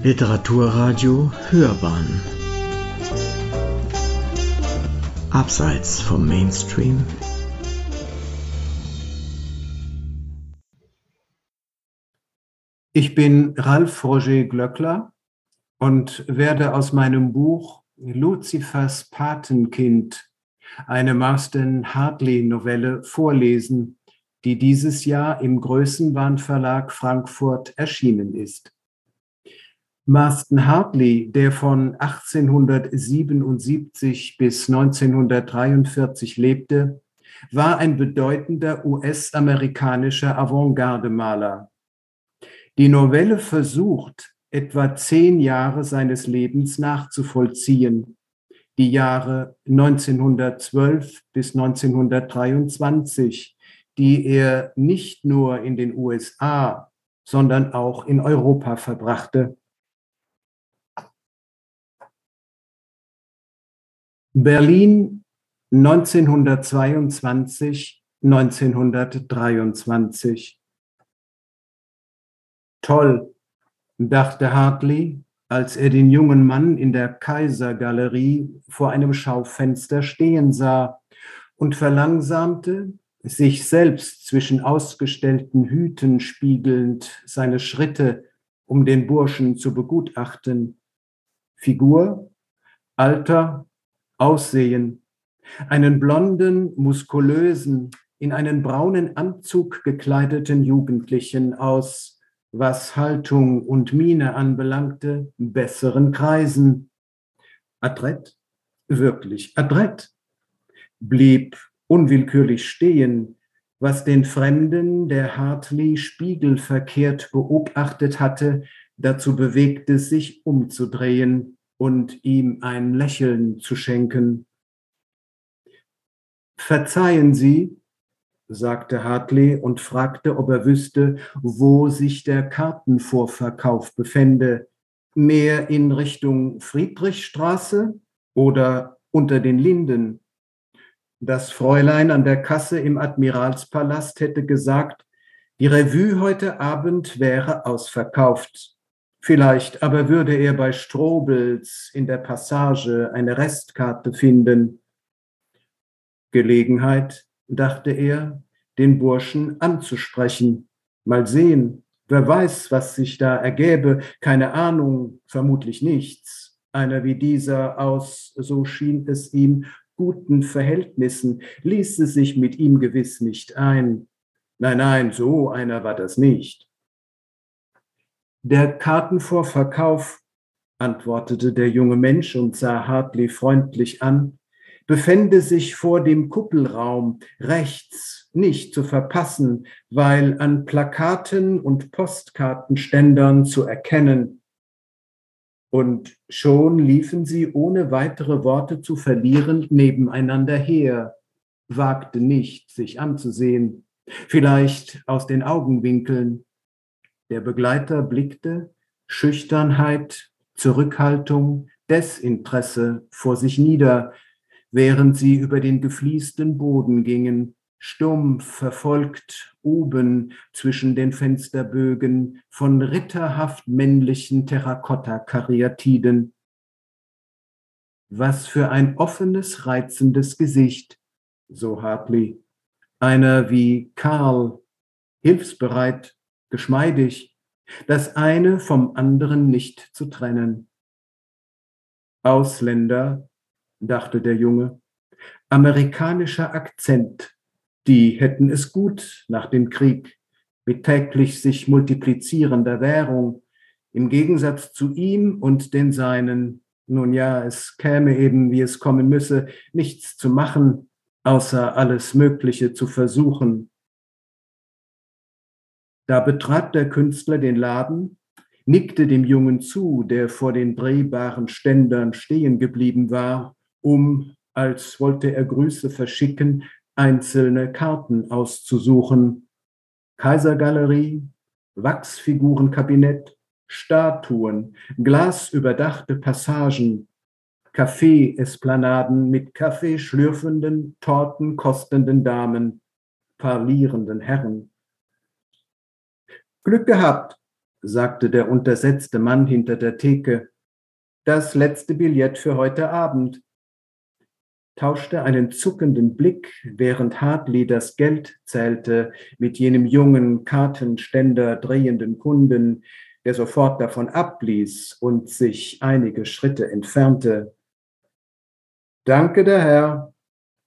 Literaturradio Hörbahn Abseits vom Mainstream Ich bin Ralf Roger Glöckler und werde aus meinem Buch Luzifers Patenkind eine Marston Hartley-Novelle vorlesen, die dieses Jahr im Größenwahn Verlag Frankfurt erschienen ist. Marston Hartley, der von 1877 bis 1943 lebte, war ein bedeutender US-amerikanischer Avantgarde-Maler. Die Novelle versucht, etwa zehn Jahre seines Lebens nachzuvollziehen, die Jahre 1912 bis 1923, die er nicht nur in den USA, sondern auch in Europa verbrachte. Berlin 1922, 1923. Toll, dachte Hartley, als er den jungen Mann in der Kaisergalerie vor einem Schaufenster stehen sah und verlangsamte, sich selbst zwischen ausgestellten Hüten spiegelnd, seine Schritte, um den Burschen zu begutachten. Figur, Alter, Aussehen. Einen blonden, muskulösen, in einen braunen Anzug gekleideten Jugendlichen aus, was Haltung und Miene anbelangte, besseren Kreisen. Adrett, wirklich adrett, blieb unwillkürlich stehen, was den Fremden, der Hartley spiegelverkehrt beobachtet hatte, dazu bewegte, sich umzudrehen und ihm ein Lächeln zu schenken. Verzeihen Sie, sagte Hartley und fragte, ob er wüsste, wo sich der Kartenvorverkauf befände, mehr in Richtung Friedrichstraße oder unter den Linden. Das Fräulein an der Kasse im Admiralspalast hätte gesagt, die Revue heute Abend wäre ausverkauft. Vielleicht aber würde er bei Strobels in der Passage eine Restkarte finden. Gelegenheit, dachte er, den Burschen anzusprechen. Mal sehen, wer weiß, was sich da ergäbe. Keine Ahnung, vermutlich nichts. Einer wie dieser aus, so schien es ihm, guten Verhältnissen ließe sich mit ihm gewiss nicht ein. Nein, nein, so einer war das nicht. Der Kartenvorverkauf, antwortete der junge Mensch und sah Hartley freundlich an, befände sich vor dem Kuppelraum rechts nicht zu verpassen, weil an Plakaten und Postkartenständern zu erkennen. Und schon liefen sie ohne weitere Worte zu verlieren nebeneinander her, wagte nicht, sich anzusehen, vielleicht aus den Augenwinkeln, der Begleiter blickte Schüchternheit, Zurückhaltung, Desinteresse vor sich nieder, während sie über den gefliesten Boden gingen, stumpf verfolgt oben zwischen den Fensterbögen von ritterhaft männlichen Terrakotta-Karyatiden. Was für ein offenes, reizendes Gesicht, so Hartley. Einer wie Karl, hilfsbereit, geschmeidig, das eine vom anderen nicht zu trennen. Ausländer, dachte der Junge, amerikanischer Akzent, die hätten es gut nach dem Krieg mit täglich sich multiplizierender Währung, im Gegensatz zu ihm und den Seinen. Nun ja, es käme eben, wie es kommen müsse, nichts zu machen, außer alles Mögliche zu versuchen, da betrat der Künstler den Laden, nickte dem Jungen zu, der vor den drehbaren Ständern stehen geblieben war, um, als wollte er Grüße verschicken, einzelne Karten auszusuchen. Kaisergalerie, Wachsfigurenkabinett, Statuen, glasüberdachte Passagen, Kaffeeesplanaden mit Kaffee schlürfenden, Torten kostenden Damen, parlierenden Herren. Glück gehabt, sagte der untersetzte Mann hinter der Theke. Das letzte Billett für heute Abend tauschte einen zuckenden Blick, während Hartley das Geld zählte, mit jenem jungen Kartenständer drehenden Kunden, der sofort davon abließ und sich einige Schritte entfernte. Danke, der Herr,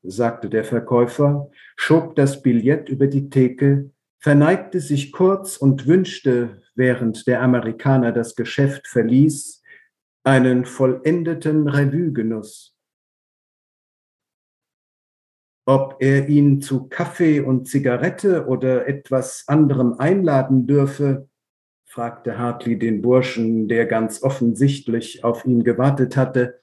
sagte der Verkäufer, schob das Billett über die Theke, verneigte sich kurz und wünschte, während der Amerikaner das Geschäft verließ, einen vollendeten Revue-Genuss. Ob er ihn zu Kaffee und Zigarette oder etwas anderem einladen dürfe, fragte Hartley den Burschen, der ganz offensichtlich auf ihn gewartet hatte.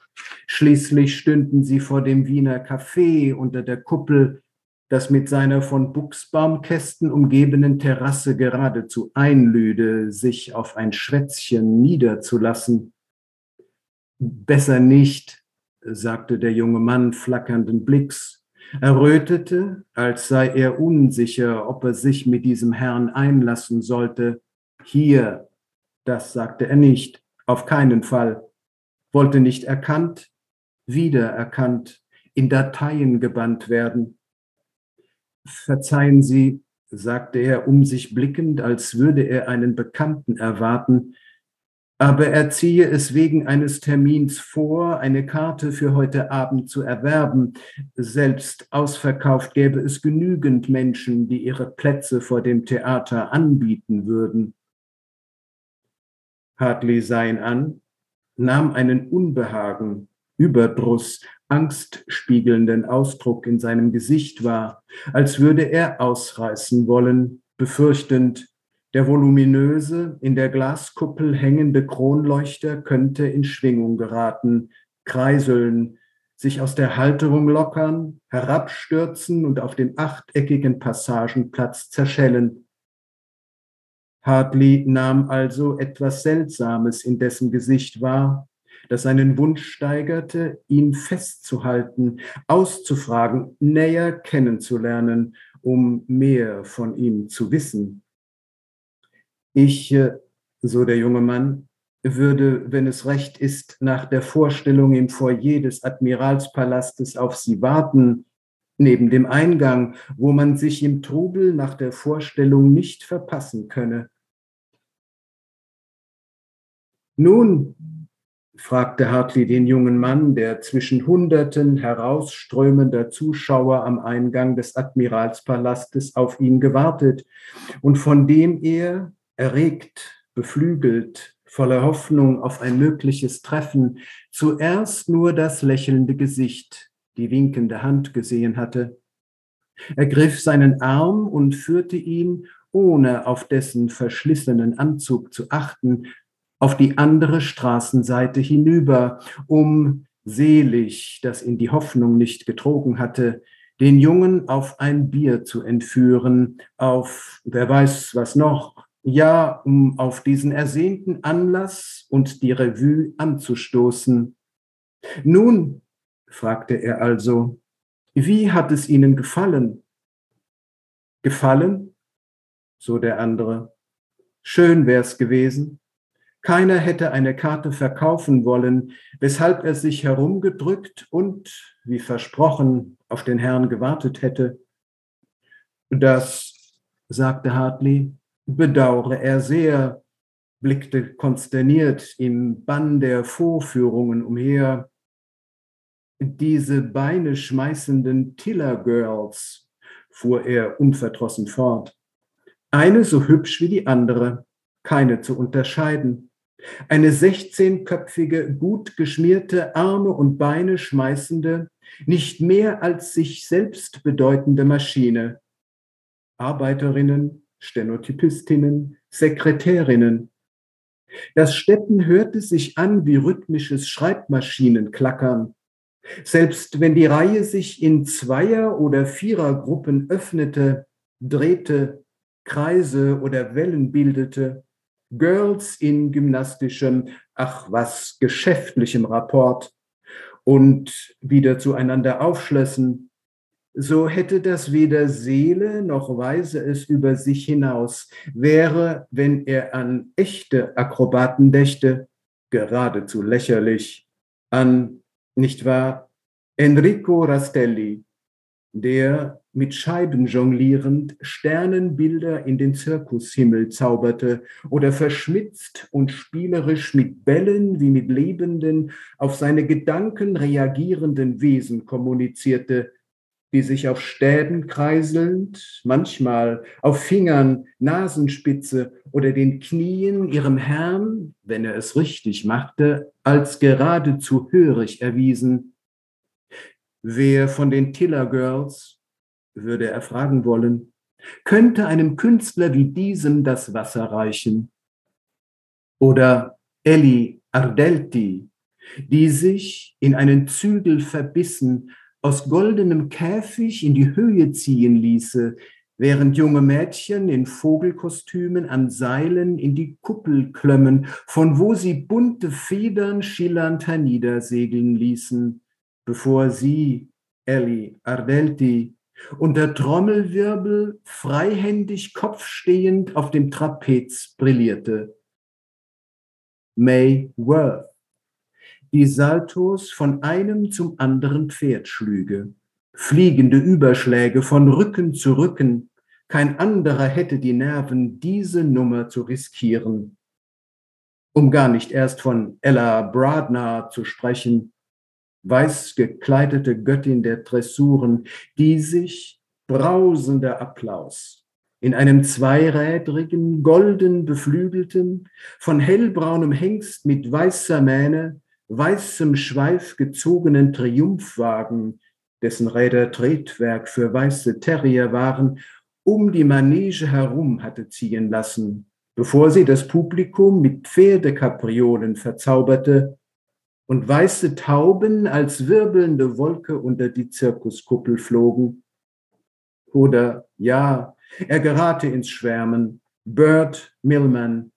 Schließlich stünden sie vor dem Wiener Café unter der Kuppel, das mit seiner von Buchsbaumkästen umgebenen Terrasse geradezu einlüde, sich auf ein Schwätzchen niederzulassen. Besser nicht, sagte der junge Mann flackernden Blicks er rötete, als sei er unsicher, ob er sich mit diesem Herrn einlassen sollte. Hier, das sagte er nicht, auf keinen Fall, wollte nicht erkannt, wiedererkannt, in Dateien gebannt werden. Verzeihen Sie, sagte er um sich blickend, als würde er einen Bekannten erwarten, aber er ziehe es wegen eines Termins vor, eine Karte für heute Abend zu erwerben. Selbst ausverkauft gäbe es genügend Menschen, die ihre Plätze vor dem Theater anbieten würden. Hartley sah ihn an, nahm einen Unbehagen, Überdruss, angstspiegelnden Ausdruck in seinem Gesicht wahr, als würde er ausreißen wollen, befürchtend, der voluminöse, in der Glaskuppel hängende Kronleuchter könnte in Schwingung geraten, kreiseln, sich aus der Halterung lockern, herabstürzen und auf dem achteckigen Passagenplatz zerschellen. Hartley nahm also etwas Seltsames in dessen Gesicht wahr, das seinen Wunsch steigerte, ihn festzuhalten, auszufragen, näher kennenzulernen, um mehr von ihm zu wissen. Ich, äh, so der junge Mann, würde, wenn es recht ist, nach der Vorstellung im Foyer des Admiralspalastes auf Sie warten, neben dem Eingang, wo man sich im Trubel nach der Vorstellung nicht verpassen könne. Nun, fragte Hartley den jungen Mann, der zwischen Hunderten herausströmender Zuschauer am Eingang des Admiralspalastes auf ihn gewartet und von dem er, erregt, beflügelt, voller Hoffnung auf ein mögliches Treffen, zuerst nur das lächelnde Gesicht, die winkende Hand gesehen hatte. Er griff seinen Arm und führte ihn, ohne auf dessen verschlissenen Anzug zu achten, auf die andere Straßenseite hinüber, um selig, das in die Hoffnung nicht getrogen hatte, den Jungen auf ein Bier zu entführen, auf wer weiß was noch, ja, um auf diesen ersehnten Anlass und die Revue anzustoßen. Nun, fragte er also, wie hat es Ihnen gefallen? Gefallen? so der andere. Schön wär's gewesen. Keiner hätte eine Karte verkaufen wollen, weshalb er sich herumgedrückt und, wie versprochen, auf den Herrn gewartet hätte. Das, sagte Hartley, bedauere er sehr, blickte konsterniert im Bann der Vorführungen umher. Diese Beine schmeißenden Tiller Girls, fuhr er unverdrossen fort. Eine so hübsch wie die andere, keine zu unterscheiden. Eine sechzehnköpfige, gut geschmierte, Arme und Beine schmeißende, nicht mehr als sich selbst bedeutende Maschine. Arbeiterinnen, Stenotypistinnen, Sekretärinnen. Das Steppen hörte sich an wie rhythmisches Schreibmaschinenklackern. Selbst wenn die Reihe sich in Zweier- oder Vierergruppen öffnete, drehte, Kreise oder Wellen bildete, Girls in gymnastischem, ach was, geschäftlichem Rapport. Und wieder zueinander aufschlössen, so hätte das weder Seele noch weise es über sich hinaus, wäre, wenn er an echte Akrobaten dächte, geradezu lächerlich, an, nicht wahr, Enrico Rastelli, der mit Scheiben jonglierend Sternenbilder in den Zirkushimmel zauberte oder verschmitzt und spielerisch mit Bällen wie mit lebenden, auf seine Gedanken reagierenden Wesen kommunizierte, die sich auf Stäben kreiselnd, manchmal auf Fingern, Nasenspitze oder den Knien ihrem Herrn, wenn er es richtig machte, als geradezu hörig erwiesen. Wer von den Tiller Girls, würde er fragen wollen, könnte einem Künstler wie diesem das Wasser reichen? Oder Ellie Ardelti, die sich in einen Zügel verbissen, aus goldenem Käfig in die Höhe ziehen ließe, während junge Mädchen in Vogelkostümen an Seilen in die Kuppel klömmen, von wo sie bunte Federn schillernd herniedersegeln ließen, bevor sie, Ellie Ardelti, unter Trommelwirbel freihändig kopfstehend auf dem Trapez brillierte. May Worth die Saltos von einem zum anderen Pferd schlüge, fliegende Überschläge von Rücken zu Rücken, kein anderer hätte die Nerven, diese Nummer zu riskieren. Um gar nicht erst von Ella Bradner zu sprechen, weiß gekleidete Göttin der Dressuren, die sich brausender Applaus in einem zweirädrigen, golden beflügelten, von hellbraunem Hengst mit weißer Mähne weißem Schweif gezogenen Triumphwagen, dessen Räder Tretwerk für weiße Terrier waren, um die Manege herum hatte ziehen lassen, bevor sie das Publikum mit Pferdekapriolen verzauberte und weiße Tauben als wirbelnde Wolke unter die Zirkuskuppel flogen. Oder ja, er gerate ins Schwärmen. Bert Millman,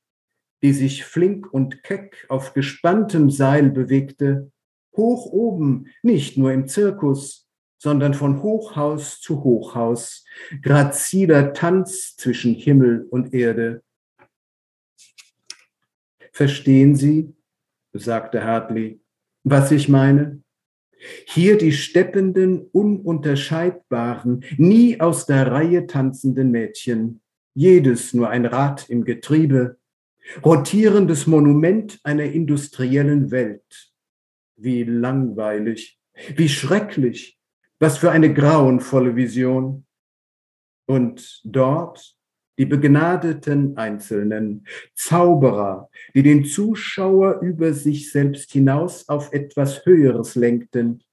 die sich flink und keck auf gespanntem Seil bewegte, hoch oben, nicht nur im Zirkus, sondern von Hochhaus zu Hochhaus, graziler Tanz zwischen Himmel und Erde. Verstehen Sie, sagte Hartley, was ich meine? Hier die steppenden, ununterscheidbaren, nie aus der Reihe tanzenden Mädchen, jedes nur ein Rad im Getriebe, Rotierendes Monument einer industriellen Welt. Wie langweilig, wie schrecklich, was für eine grauenvolle Vision. Und dort die begnadeten Einzelnen, Zauberer, die den Zuschauer über sich selbst hinaus auf etwas Höheres lenkten,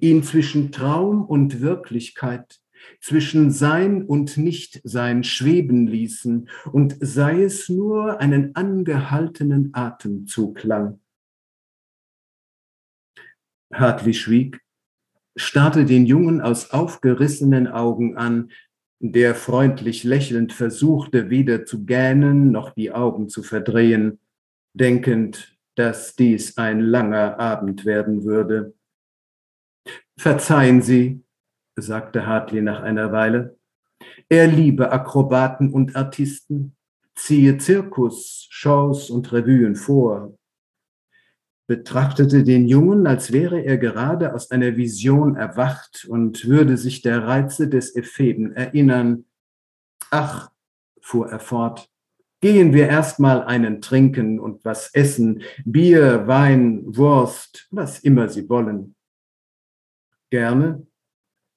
ihn zwischen Traum und Wirklichkeit zwischen Sein und Nichtsein schweben ließen und sei es nur einen angehaltenen Atemzug lang. Hartley schwieg, starrte den Jungen aus aufgerissenen Augen an, der freundlich lächelnd versuchte, weder zu gähnen noch die Augen zu verdrehen, denkend, dass dies ein langer Abend werden würde. Verzeihen Sie, sagte Hartley nach einer Weile. Er liebe Akrobaten und Artisten, ziehe Zirkus, Shows und Revuen vor, betrachtete den Jungen, als wäre er gerade aus einer Vision erwacht und würde sich der Reize des Epheben erinnern. Ach, fuhr er fort, gehen wir erstmal einen trinken und was essen, Bier, Wein, Wurst, was immer Sie wollen. Gerne,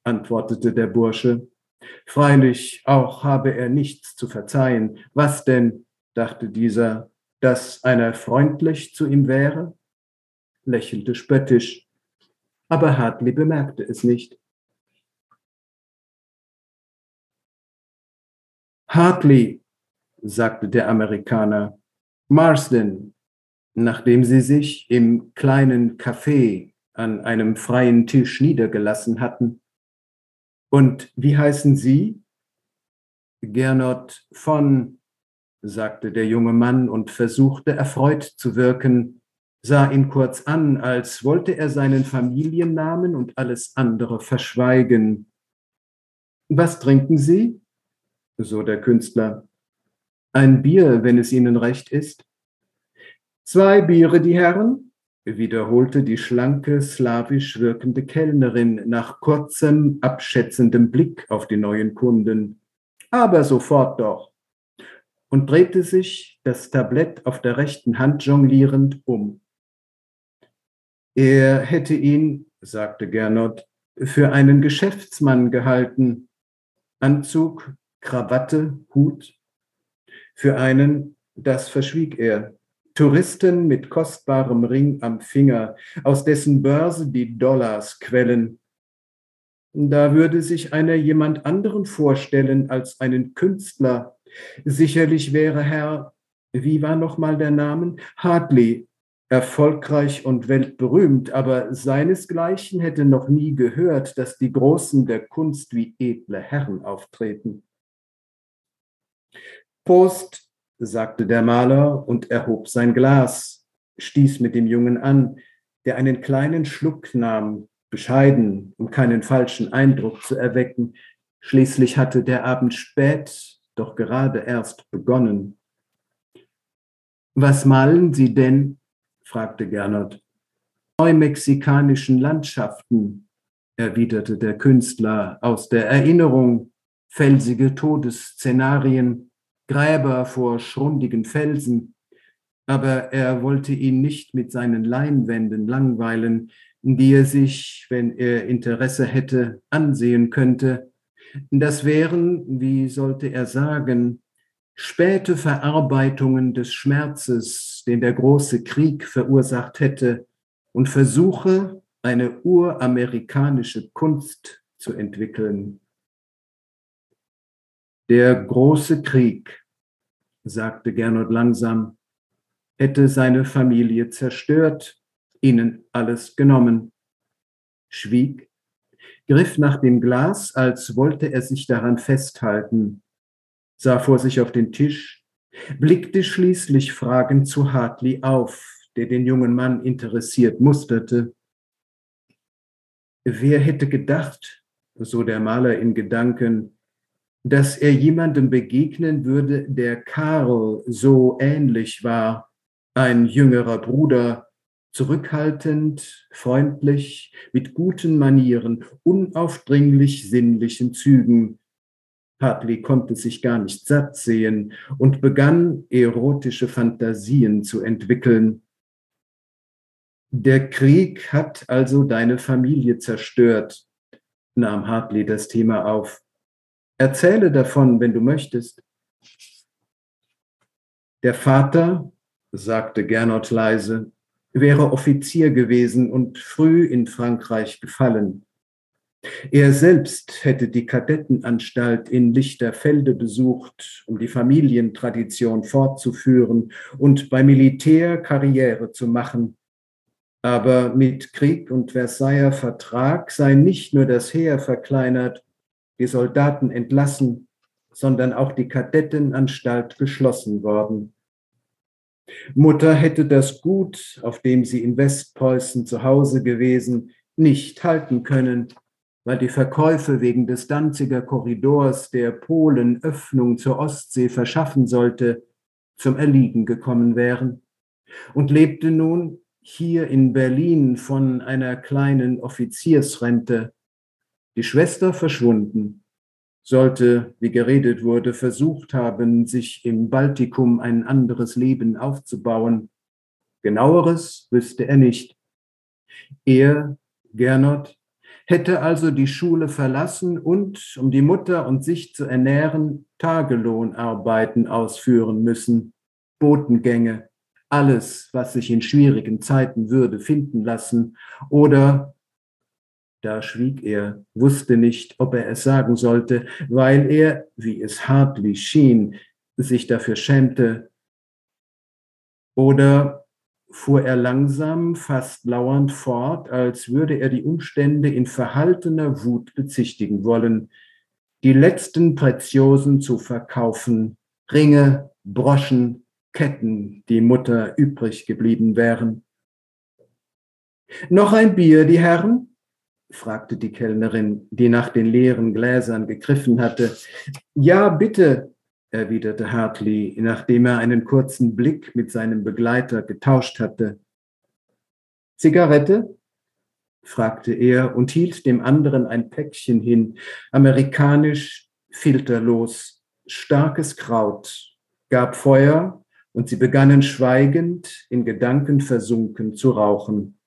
antwortete der Bursche. Freilich auch habe er nichts zu verzeihen. Was denn, dachte dieser, dass einer freundlich zu ihm wäre? Lächelte spöttisch, aber Hartley bemerkte es nicht. Hartley, sagte der Amerikaner, Marsden, nachdem sie sich im kleinen Café an einem freien Tisch niedergelassen hatten, und wie heißen Sie? Gernot von, sagte der junge Mann und versuchte erfreut zu wirken, sah ihn kurz an, als wollte er seinen Familiennamen und alles andere verschweigen. Was trinken Sie? so der Künstler. Ein Bier, wenn es Ihnen recht ist. Zwei Biere, die Herren, wiederholte die schlanke, slawisch wirkende Kellnerin nach kurzem, abschätzendem Blick auf die neuen Kunden. Aber sofort doch. Und drehte sich, das Tablett auf der rechten Hand jonglierend, um. Er hätte ihn, sagte Gernot, für einen Geschäftsmann gehalten. Anzug, Krawatte, Hut. Für einen, das verschwieg er, Touristen mit kostbarem Ring am Finger, aus dessen Börse die Dollars quellen. Da würde sich einer jemand anderen vorstellen als einen Künstler. Sicherlich wäre Herr, wie war nochmal der Name? Hartley, erfolgreich und weltberühmt, aber seinesgleichen hätte noch nie gehört, dass die Großen der Kunst wie edle Herren auftreten. Prost, sagte der Maler und erhob sein Glas, stieß mit dem Jungen an, der einen kleinen Schluck nahm, bescheiden, um keinen falschen Eindruck zu erwecken. Schließlich hatte der Abend spät, doch gerade erst begonnen. Was malen Sie denn? Fragte Gernot. Neumexikanischen Landschaften, erwiderte der Künstler aus der Erinnerung, felsige Todesszenarien, Gräber vor schrundigen Felsen, aber er wollte ihn nicht mit seinen Leinwänden langweilen, die er sich, wenn er Interesse hätte, ansehen könnte. Das wären, wie sollte er sagen, späte Verarbeitungen des Schmerzes, den der große Krieg verursacht hätte, und Versuche, eine uramerikanische Kunst zu entwickeln. Der große Krieg sagte Gernot langsam, hätte seine Familie zerstört, ihnen alles genommen. Schwieg, griff nach dem Glas, als wollte er sich daran festhalten, sah vor sich auf den Tisch, blickte schließlich fragend zu Hartley auf, der den jungen Mann interessiert musterte. Wer hätte gedacht, so der Maler in Gedanken, dass er jemandem begegnen würde, der Karl so ähnlich war, ein jüngerer Bruder, zurückhaltend, freundlich, mit guten Manieren, unaufdringlich sinnlichen Zügen. Hartley konnte sich gar nicht satt sehen und begann erotische Fantasien zu entwickeln. Der Krieg hat also deine Familie zerstört, nahm Hartley das Thema auf. Erzähle davon, wenn du möchtest. Der Vater, sagte Gernot leise, wäre Offizier gewesen und früh in Frankreich gefallen. Er selbst hätte die Kadettenanstalt in Lichterfelde besucht, um die Familientradition fortzuführen und beim Militär Karriere zu machen. Aber mit Krieg und Versailler Vertrag sei nicht nur das Heer verkleinert, die Soldaten entlassen, sondern auch die Kadettenanstalt geschlossen worden. Mutter hätte das Gut, auf dem sie in Westpreußen zu Hause gewesen, nicht halten können, weil die Verkäufe wegen des Danziger Korridors, der Polen Öffnung zur Ostsee verschaffen sollte, zum Erliegen gekommen wären und lebte nun hier in Berlin von einer kleinen Offiziersrente die Schwester verschwunden, sollte, wie geredet wurde, versucht haben, sich im Baltikum ein anderes Leben aufzubauen. Genaueres wüsste er nicht. Er, Gernot, hätte also die Schule verlassen und, um die Mutter und sich zu ernähren, Tagelohnarbeiten ausführen müssen, Botengänge, alles, was sich in schwierigen Zeiten würde finden lassen, oder da schwieg er, wusste nicht, ob er es sagen sollte, weil er, wie es Hartley schien, sich dafür schämte. Oder fuhr er langsam, fast lauernd fort, als würde er die Umstände in verhaltener Wut bezichtigen wollen, die letzten Preziosen zu verkaufen, Ringe, Broschen, Ketten, die Mutter übrig geblieben wären. Noch ein Bier, die Herren? fragte die Kellnerin, die nach den leeren Gläsern gegriffen hatte. Ja, bitte, erwiderte Hartley, nachdem er einen kurzen Blick mit seinem Begleiter getauscht hatte. Zigarette? fragte er und hielt dem anderen ein Päckchen hin, amerikanisch, filterlos, starkes Kraut, gab Feuer und sie begannen schweigend, in Gedanken versunken zu rauchen.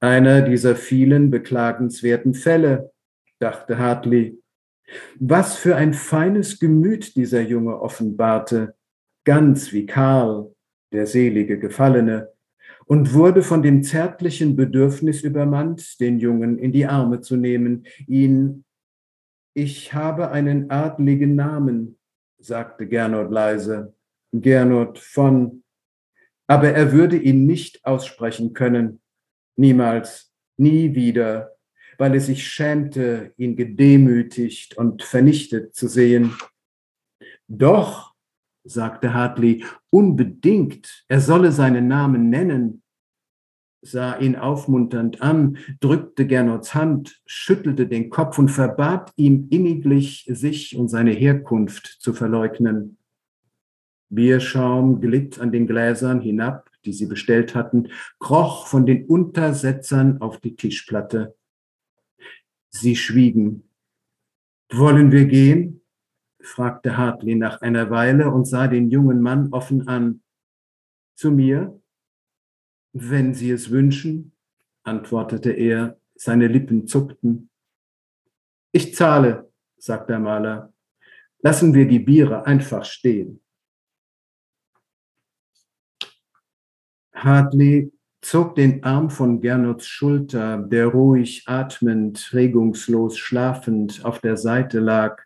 Einer dieser vielen beklagenswerten Fälle, dachte Hartley. Was für ein feines Gemüt dieser Junge offenbarte, ganz wie Karl, der selige Gefallene, und wurde von dem zärtlichen Bedürfnis übermannt, den Jungen in die Arme zu nehmen, ihn Ich habe einen adligen Namen, sagte Gernot leise, Gernot von, aber er würde ihn nicht aussprechen können, niemals, nie wieder, weil er sich schämte, ihn gedemütigt und vernichtet zu sehen. Doch, sagte Hartley, unbedingt, er solle seinen Namen nennen, sah ihn aufmunternd an, drückte Gernots Hand, schüttelte den Kopf und verbat ihm inniglich, sich und seine Herkunft zu verleugnen. Bierschaum glitt an den Gläsern hinab, die sie bestellt hatten, kroch von den Untersetzern auf die Tischplatte. Sie schwiegen. Wollen wir gehen? fragte Hartley nach einer Weile und sah den jungen Mann offen an. Zu mir? Wenn Sie es wünschen, antwortete er, seine Lippen zuckten. Ich zahle, sagte der Maler. Lassen wir die Biere einfach stehen. Hartley zog den Arm von Gernots Schulter, der ruhig atmend, regungslos schlafend auf der Seite lag,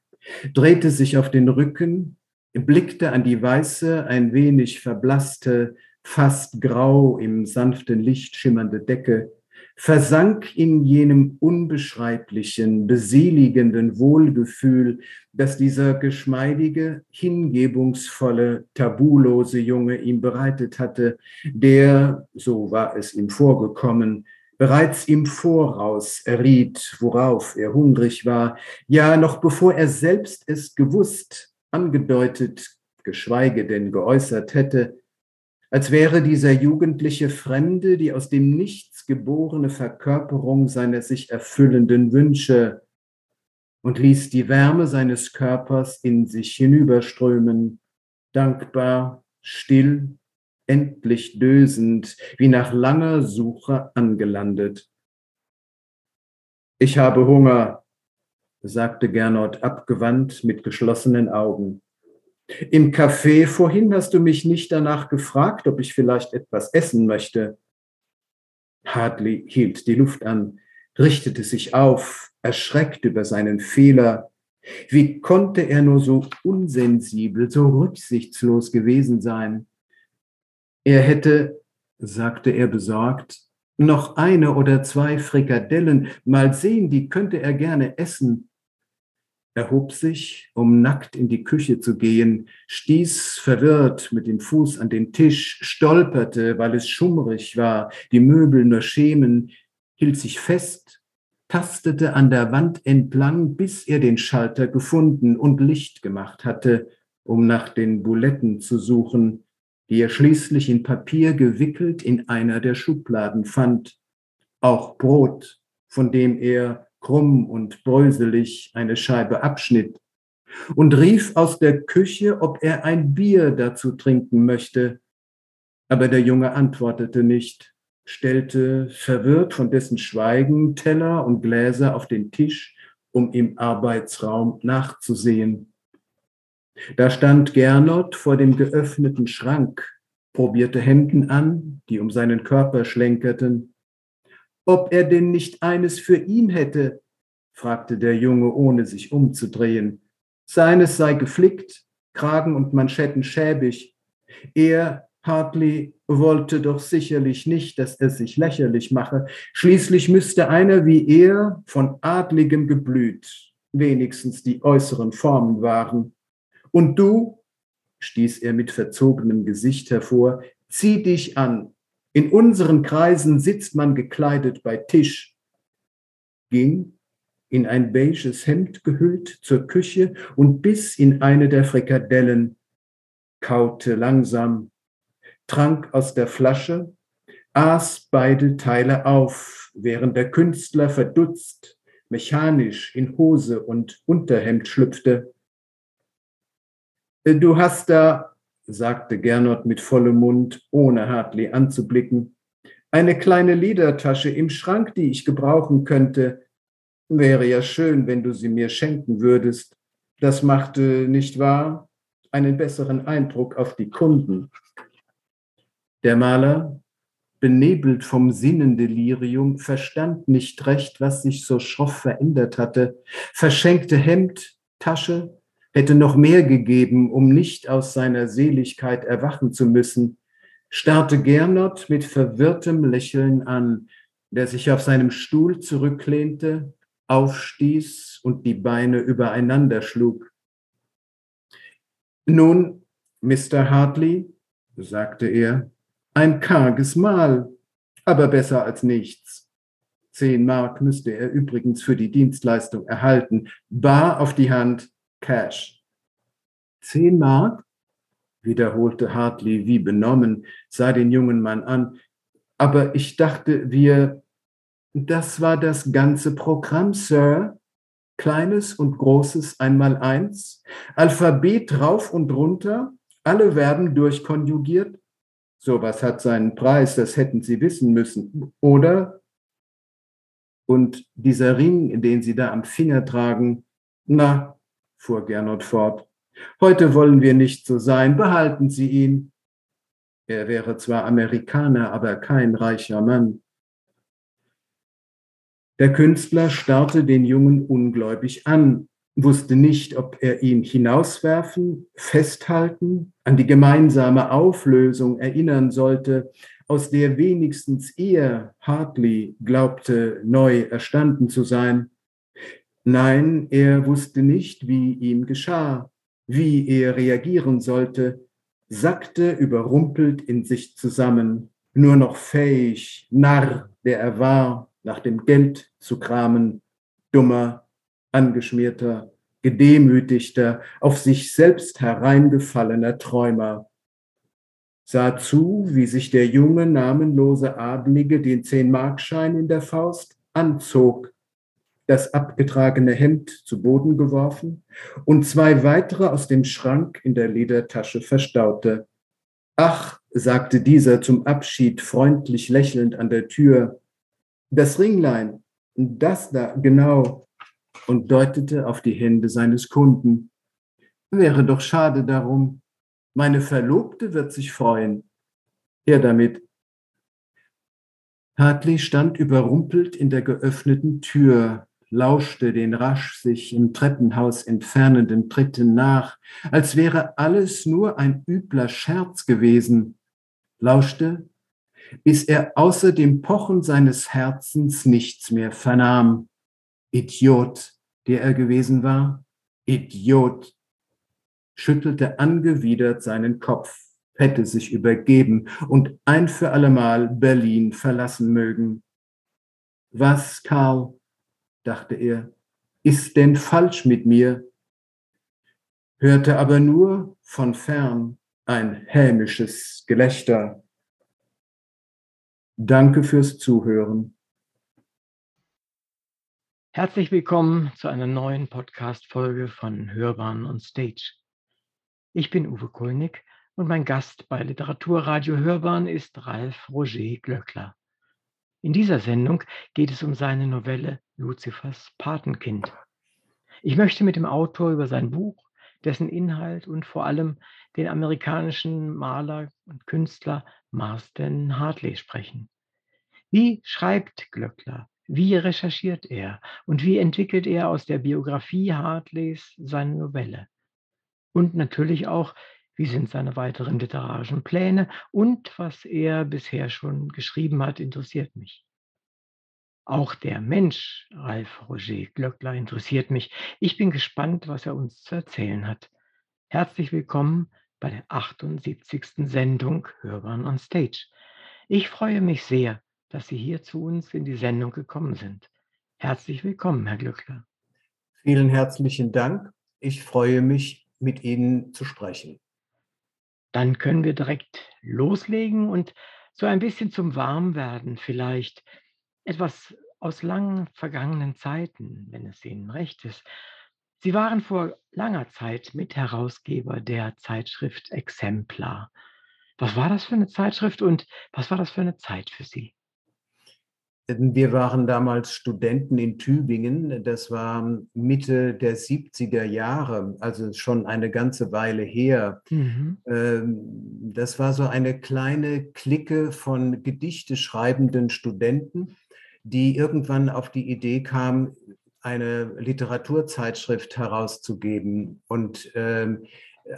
drehte sich auf den Rücken, blickte an die weiße, ein wenig verblasste, fast grau im sanften Licht schimmernde Decke, versank in jenem unbeschreiblichen, beseligenden Wohlgefühl, das dieser geschmeidige, hingebungsvolle, tabulose Junge ihm bereitet hatte, der, so war es ihm vorgekommen, bereits im Voraus erriet, worauf er hungrig war, ja noch bevor er selbst es gewusst, angedeutet, geschweige denn geäußert hätte, als wäre dieser jugendliche Fremde die aus dem Nichts geborene Verkörperung seiner sich erfüllenden Wünsche und ließ die Wärme seines Körpers in sich hinüberströmen, dankbar, still, endlich dösend, wie nach langer Suche angelandet. Ich habe Hunger, sagte Gernot abgewandt mit geschlossenen Augen. Im Café vorhin hast du mich nicht danach gefragt, ob ich vielleicht etwas essen möchte. Hartley hielt die Luft an, richtete sich auf, erschreckt über seinen Fehler. Wie konnte er nur so unsensibel, so rücksichtslos gewesen sein? Er hätte, sagte er besorgt, noch eine oder zwei Frikadellen, mal sehen, die könnte er gerne essen erhob sich, um nackt in die Küche zu gehen, stieß verwirrt mit dem Fuß an den Tisch, stolperte, weil es schummrig war, die Möbel nur schemen, hielt sich fest, tastete an der Wand entlang, bis er den Schalter gefunden und Licht gemacht hatte, um nach den Buletten zu suchen, die er schließlich in Papier gewickelt in einer der Schubladen fand. Auch Brot, von dem er krumm und bröselig eine Scheibe abschnitt und rief aus der Küche, ob er ein Bier dazu trinken möchte. Aber der Junge antwortete nicht, stellte verwirrt von dessen Schweigen Teller und Gläser auf den Tisch, um im Arbeitsraum nachzusehen. Da stand Gernot vor dem geöffneten Schrank, probierte Hemden an, die um seinen Körper schlenkerten, ob er denn nicht eines für ihn hätte, fragte der Junge, ohne sich umzudrehen. Seines sei geflickt, Kragen und Manschetten schäbig. Er, Hartley, wollte doch sicherlich nicht, dass er sich lächerlich mache. Schließlich müsste einer wie er von adligem Geblüt wenigstens die äußeren Formen wahren. Und du, stieß er mit verzogenem Gesicht hervor, zieh dich an, in unseren Kreisen sitzt man gekleidet bei Tisch. ging, in ein beiges Hemd gehüllt, zur Küche und biss in eine der Frikadellen, kaute langsam, trank aus der Flasche, aß beide Teile auf, während der Künstler verdutzt, mechanisch in Hose und Unterhemd schlüpfte. Du hast da, sagte Gernot mit vollem Mund, ohne Hartley anzublicken, eine kleine Ledertasche im Schrank, die ich gebrauchen könnte. Wäre ja schön, wenn du sie mir schenken würdest. Das machte, nicht wahr, einen besseren Eindruck auf die Kunden. Der Maler, benebelt vom Sinnendelirium, verstand nicht recht, was sich so schroff verändert hatte, verschenkte Hemd, Tasche, hätte noch mehr gegeben, um nicht aus seiner Seligkeit erwachen zu müssen, starrte Gernot mit verwirrtem Lächeln an, der sich auf seinem Stuhl zurücklehnte, aufstieß und die Beine übereinander schlug. Nun, Mr. Hartley, sagte er, ein karges Mahl, aber besser als nichts. Zehn Mark müsste er übrigens für die Dienstleistung erhalten, bar auf die Hand, Cash. Zehn Mark? wiederholte Hartley wie benommen, sah den jungen Mann an. Aber ich dachte, wir. Das war das ganze Programm, Sir. Kleines und Großes einmal eins, Alphabet rauf und runter, alle Verben durchkonjugiert. Sowas hat seinen Preis, das hätten Sie wissen müssen. Oder? Und dieser Ring, den Sie da am Finger tragen, na, fuhr Gernot fort, Heute wollen wir nicht so sein, behalten Sie ihn. Er wäre zwar Amerikaner, aber kein reicher Mann. Der Künstler starrte den Jungen ungläubig an, wusste nicht, ob er ihn hinauswerfen, festhalten, an die gemeinsame Auflösung erinnern sollte, aus der wenigstens er, Hartley, glaubte, neu erstanden zu sein. Nein, er wusste nicht, wie ihm geschah wie er reagieren sollte, sackte überrumpelt in sich zusammen, nur noch fähig, Narr, der er war, nach dem Geld zu kramen, dummer, angeschmierter, gedemütigter, auf sich selbst hereingefallener Träumer, sah zu, wie sich der junge, namenlose Adlige den Zehn-Markschein in der Faust anzog das abgetragene Hemd zu Boden geworfen und zwei weitere aus dem Schrank in der Ledertasche verstaute. Ach, sagte dieser zum Abschied freundlich lächelnd an der Tür, das Ringlein, das da, genau, und deutete auf die Hände seines Kunden. Wäre doch schade darum. Meine Verlobte wird sich freuen. Her damit. Hartley stand überrumpelt in der geöffneten Tür, lauschte den rasch sich im Treppenhaus entfernenden Tritten nach, als wäre alles nur ein übler Scherz gewesen, lauschte, bis er außer dem Pochen seines Herzens nichts mehr vernahm. Idiot, der er gewesen war, Idiot, schüttelte angewidert seinen Kopf, hätte sich übergeben und ein für allemal Berlin verlassen mögen. Was, Karl, dachte er, ist denn falsch mit mir? hörte aber nur von fern ein hämisches Gelächter. Danke fürs Zuhören. Herzlich willkommen zu einer neuen Podcast-Folge von Hörbahn und Stage. Ich bin Uwe Kulnig und mein Gast bei Literaturradio Hörbahn ist Ralf Roger Glöckler. In dieser Sendung geht es um seine Novelle Luzifers Patenkind. Ich möchte mit dem Autor über sein Buch, dessen Inhalt und vor allem den amerikanischen Maler und Künstler Marsden Hartley sprechen. Wie schreibt Glöckler? Wie recherchiert er? Und wie entwickelt er aus der Biografie Hartleys seine Novelle? Und natürlich auch, wie sind seine weiteren literarischen Pläne und was er bisher schon geschrieben hat, interessiert mich. Auch der Mensch, Ralf Roger Glöckler, interessiert mich. Ich bin gespannt, was er uns zu erzählen hat. Herzlich willkommen bei der 78. Sendung Hörbahn on Stage. Ich freue mich sehr, dass Sie hier zu uns in die Sendung gekommen sind. Herzlich willkommen, Herr Glückler. Vielen herzlichen Dank. Ich freue mich, mit Ihnen zu sprechen. Dann können wir direkt loslegen und so ein bisschen zum Warmwerden vielleicht etwas aus langen vergangenen Zeiten, wenn es Ihnen recht ist. Sie waren vor langer Zeit Mitherausgeber der Zeitschrift Exemplar. Was war das für eine Zeitschrift und was war das für eine Zeit für Sie? Wir waren damals Studenten in Tübingen. Das war Mitte der 70er Jahre, also schon eine ganze Weile her. Mhm. Ähm, das war so eine kleine Clique von Gedichte schreibenden Studenten, die irgendwann auf die Idee kam, eine Literaturzeitschrift herauszugeben. Und ähm,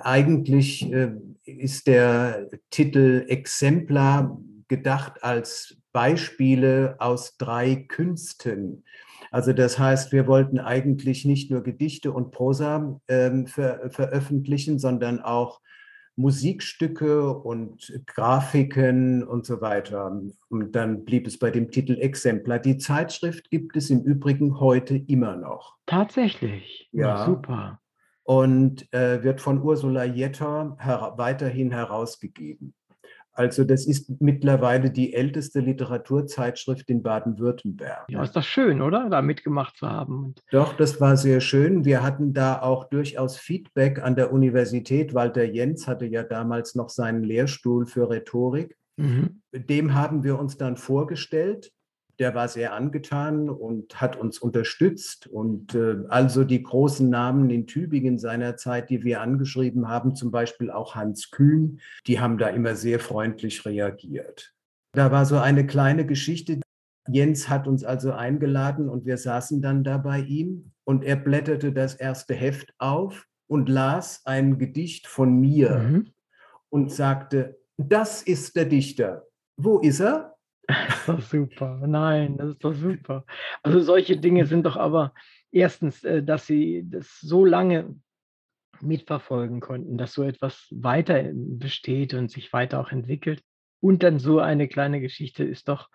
eigentlich äh, ist der Titel Exemplar gedacht als Beispiele aus drei Künsten. Also das heißt, wir wollten eigentlich nicht nur Gedichte und Prosa ähm, ver veröffentlichen, sondern auch Musikstücke und Grafiken und so weiter. Und dann blieb es bei dem Titel Exemplar. Die Zeitschrift gibt es im Übrigen heute immer noch. Tatsächlich. Ja, ja super. Und äh, wird von Ursula Jetter her weiterhin herausgegeben. Also das ist mittlerweile die älteste Literaturzeitschrift in Baden-Württemberg. Ja, ist das schön, oder? Da mitgemacht zu haben. Doch, das war sehr schön. Wir hatten da auch durchaus Feedback an der Universität. Walter Jens hatte ja damals noch seinen Lehrstuhl für Rhetorik. Mhm. Dem haben wir uns dann vorgestellt der war sehr angetan und hat uns unterstützt. Und äh, also die großen Namen in Tübingen seiner Zeit, die wir angeschrieben haben, zum Beispiel auch Hans Kühn, die haben da immer sehr freundlich reagiert. Da war so eine kleine Geschichte. Jens hat uns also eingeladen und wir saßen dann da bei ihm und er blätterte das erste Heft auf und las ein Gedicht von mir mhm. und sagte, das ist der Dichter. Wo ist er? Das ist doch super. Nein, das ist doch super. Also solche Dinge sind doch aber erstens, äh, dass Sie das so lange mitverfolgen konnten, dass so etwas weiter besteht und sich weiter auch entwickelt. Und dann so eine kleine Geschichte ist doch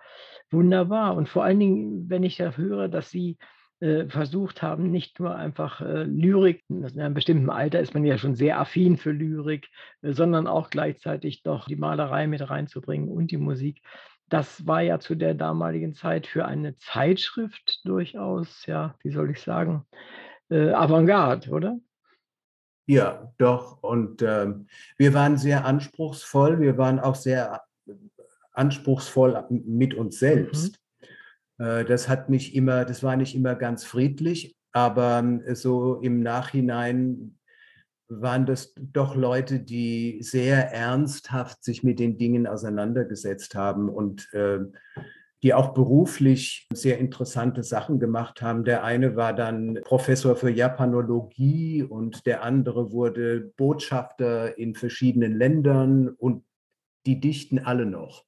wunderbar. Und vor allen Dingen, wenn ich ja höre, dass Sie äh, versucht haben, nicht nur einfach äh, Lyrik, in einem bestimmten Alter ist man ja schon sehr affin für Lyrik, äh, sondern auch gleichzeitig doch die Malerei mit reinzubringen und die Musik das war ja zu der damaligen Zeit für eine Zeitschrift durchaus, ja, wie soll ich sagen, äh, Avantgarde, oder? Ja, doch. Und äh, wir waren sehr anspruchsvoll. Wir waren auch sehr anspruchsvoll mit uns selbst. Mhm. Äh, das hat mich immer, das war nicht immer ganz friedlich, aber äh, so im Nachhinein waren das doch Leute, die sehr ernsthaft sich mit den Dingen auseinandergesetzt haben und äh, die auch beruflich sehr interessante Sachen gemacht haben. Der eine war dann Professor für Japanologie und der andere wurde Botschafter in verschiedenen Ländern und die dichten alle noch.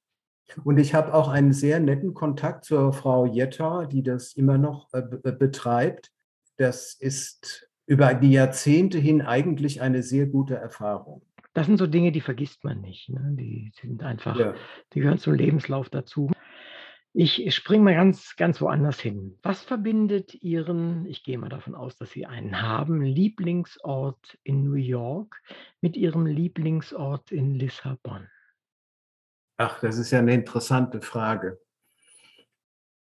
Und ich habe auch einen sehr netten Kontakt zur Frau Jetta, die das immer noch äh, betreibt. Das ist über die Jahrzehnte hin eigentlich eine sehr gute Erfahrung. Das sind so Dinge, die vergisst man nicht. Ne? Die sind einfach, ja. die gehören zum Lebenslauf dazu. Ich springe mal ganz, ganz woanders hin. Was verbindet Ihren, ich gehe mal davon aus, dass Sie einen haben, Lieblingsort in New York mit Ihrem Lieblingsort in Lissabon? Ach, das ist ja eine interessante Frage.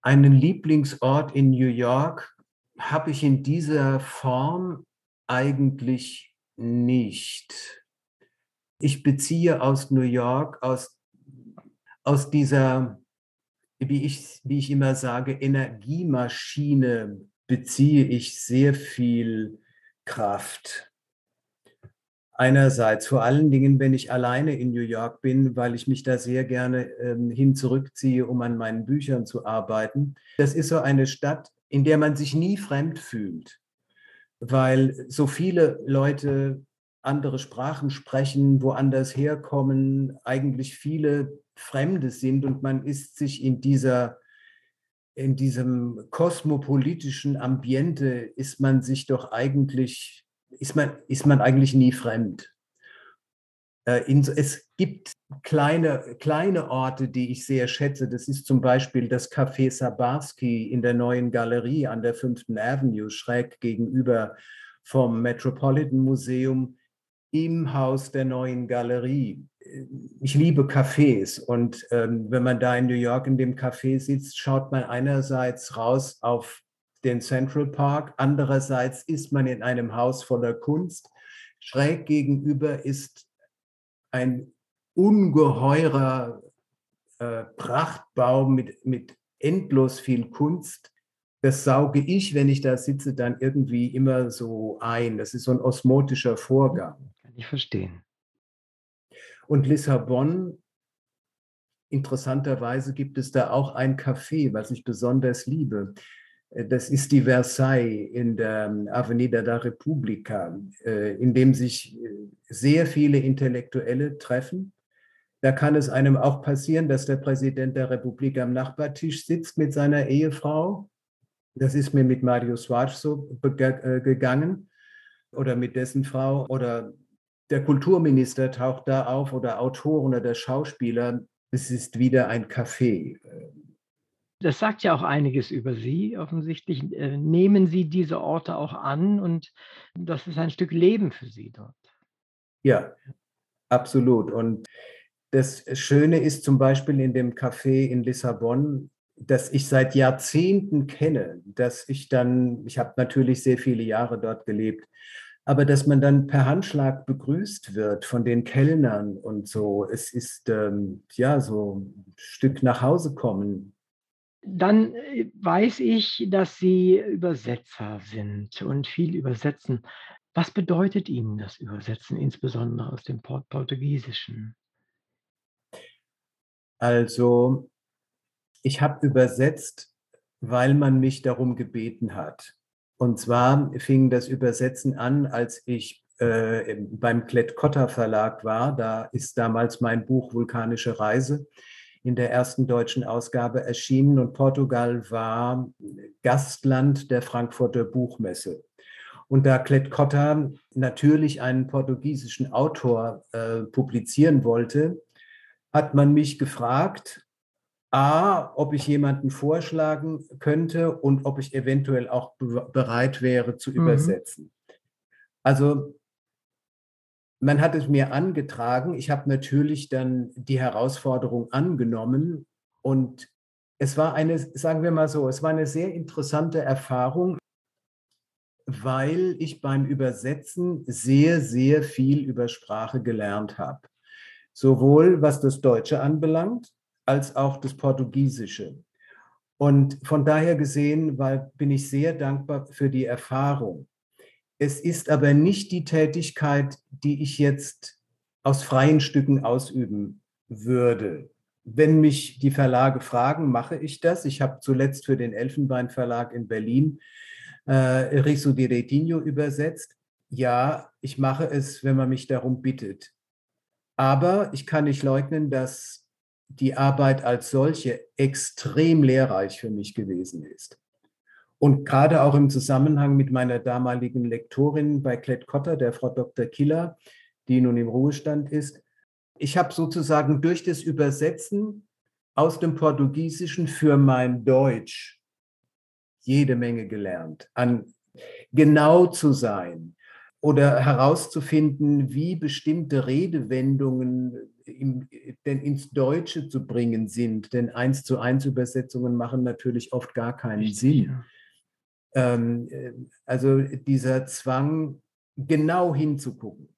Einen Lieblingsort in New York habe ich in dieser Form eigentlich nicht. Ich beziehe aus New York, aus, aus dieser, wie ich, wie ich immer sage, Energiemaschine beziehe ich sehr viel Kraft. Einerseits, vor allen Dingen, wenn ich alleine in New York bin, weil ich mich da sehr gerne ähm, hin zurückziehe, um an meinen Büchern zu arbeiten. Das ist so eine Stadt, in der man sich nie fremd fühlt, weil so viele Leute andere Sprachen sprechen, woanders herkommen, eigentlich viele Fremde sind und man ist sich in dieser in diesem kosmopolitischen Ambiente ist man sich doch eigentlich ist man ist man eigentlich nie fremd. Äh, es gibt kleine, kleine Orte, die ich sehr schätze. Das ist zum Beispiel das Café Sabarski in der neuen Galerie an der 5. Avenue, schräg gegenüber vom Metropolitan Museum im Haus der neuen Galerie. Ich liebe Cafés und ähm, wenn man da in New York in dem Café sitzt, schaut man einerseits raus auf den Central Park, andererseits ist man in einem Haus voller Kunst. Schräg gegenüber ist ein ungeheurer äh, Prachtbau mit, mit endlos viel Kunst. Das sauge ich, wenn ich da sitze, dann irgendwie immer so ein. Das ist so ein osmotischer Vorgang. Kann ich verstehen. Und Lissabon, interessanterweise gibt es da auch ein Café, was ich besonders liebe. Äh, das ist die Versailles in der ähm, Avenida da Repubblica, äh, in dem sich äh, sehr viele Intellektuelle treffen. Da kann es einem auch passieren, dass der Präsident der Republik am Nachbartisch sitzt mit seiner Ehefrau. Das ist mir mit Mario Schwarz so gegangen oder mit dessen Frau oder der Kulturminister taucht da auf oder Autoren oder der Schauspieler. Es ist wieder ein Café. Das sagt ja auch einiges über Sie. Offensichtlich äh, nehmen Sie diese Orte auch an und das ist ein Stück Leben für Sie dort. Ja, absolut. Und das Schöne ist zum Beispiel in dem Café in Lissabon, dass ich seit Jahrzehnten kenne, dass ich dann, ich habe natürlich sehr viele Jahre dort gelebt, aber dass man dann per Handschlag begrüßt wird von den Kellnern und so. Es ist ähm, ja so ein Stück nach Hause kommen. Dann äh, weiß ich, dass Sie Übersetzer sind und viel übersetzen. Was bedeutet Ihnen das Übersetzen, insbesondere aus dem Portugiesischen? Also, ich habe übersetzt, weil man mich darum gebeten hat. Und zwar fing das Übersetzen an, als ich äh, beim Klett-Cotta Verlag war. Da ist damals mein Buch Vulkanische Reise in der ersten deutschen Ausgabe erschienen und Portugal war Gastland der Frankfurter Buchmesse. Und da Klett-Cotta natürlich einen portugiesischen Autor äh, publizieren wollte, hat man mich gefragt, A, ob ich jemanden vorschlagen könnte und ob ich eventuell auch bereit wäre zu mhm. übersetzen. Also man hat es mir angetragen. Ich habe natürlich dann die Herausforderung angenommen und es war eine, sagen wir mal so, es war eine sehr interessante Erfahrung, weil ich beim Übersetzen sehr, sehr viel über Sprache gelernt habe. Sowohl was das Deutsche anbelangt, als auch das Portugiesische. Und von daher gesehen war, bin ich sehr dankbar für die Erfahrung. Es ist aber nicht die Tätigkeit, die ich jetzt aus freien Stücken ausüben würde. Wenn mich die Verlage fragen, mache ich das. Ich habe zuletzt für den Elfenbein Verlag in Berlin äh, Riso di Retinho übersetzt. Ja, ich mache es, wenn man mich darum bittet. Aber ich kann nicht leugnen, dass die Arbeit als solche extrem lehrreich für mich gewesen ist. Und gerade auch im Zusammenhang mit meiner damaligen Lektorin bei Klett Cotta, der Frau Dr. Killer, die nun im Ruhestand ist, ich habe sozusagen durch das Übersetzen aus dem Portugiesischen für mein Deutsch jede Menge gelernt, an genau zu sein oder herauszufinden, wie bestimmte Redewendungen im, denn ins Deutsche zu bringen sind. Denn eins zu eins Übersetzungen machen natürlich oft gar keinen Richtig, Sinn. Ja. Ähm, äh, also dieser Zwang, genau hinzugucken,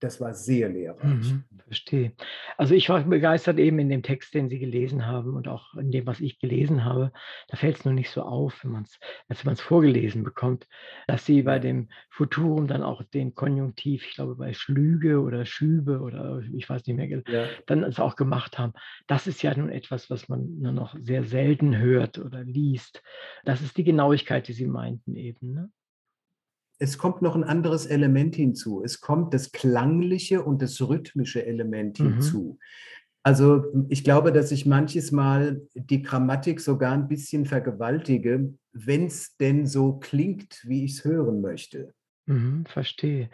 das war sehr lehrreich. Mhm, verstehe. Also ich war begeistert eben in dem Text, den Sie gelesen haben und auch in dem, was ich gelesen habe. Da fällt es nur nicht so auf, wenn man es, als man es vorgelesen bekommt, dass Sie bei dem Futurum dann auch den Konjunktiv, ich glaube bei Schlüge oder Schübe oder ich weiß nicht mehr, ja. dann es auch gemacht haben. Das ist ja nun etwas, was man nur noch sehr selten hört oder liest. Das ist die Genauigkeit, die Sie meinten eben. Ne? Es kommt noch ein anderes Element hinzu. Es kommt das klangliche und das rhythmische Element mhm. hinzu. Also ich glaube, dass ich manches Mal die Grammatik sogar ein bisschen vergewaltige, wenn es denn so klingt, wie ich es hören möchte. Mhm, verstehe.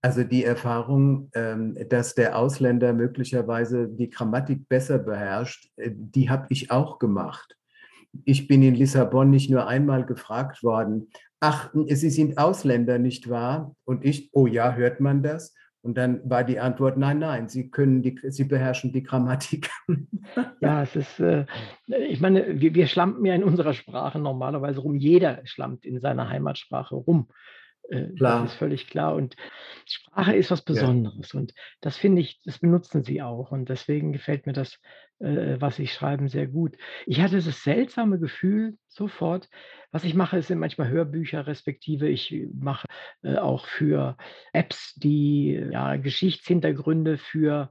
Also die Erfahrung, ähm, dass der Ausländer möglicherweise die Grammatik besser beherrscht, äh, die habe ich auch gemacht. Ich bin in Lissabon nicht nur einmal gefragt worden, ach, Sie sind Ausländer, nicht wahr? Und ich, oh ja, hört man das? Und dann war die Antwort, nein, nein, Sie können die, Sie beherrschen die Grammatik. Ja, es ist, äh, ich meine, wir, wir schlampen ja in unserer Sprache normalerweise rum. Jeder schlampt in seiner Heimatsprache rum. Äh, klar. Das ist völlig klar. Und Sprache ist was Besonderes. Ja. Und das finde ich, das benutzen sie auch. Und deswegen gefällt mir das, äh, was sie schreiben, sehr gut. Ich hatte das seltsame Gefühl sofort, was ich mache, sind manchmal Hörbücher, respektive ich mache äh, auch für Apps, die ja, Geschichtshintergründe für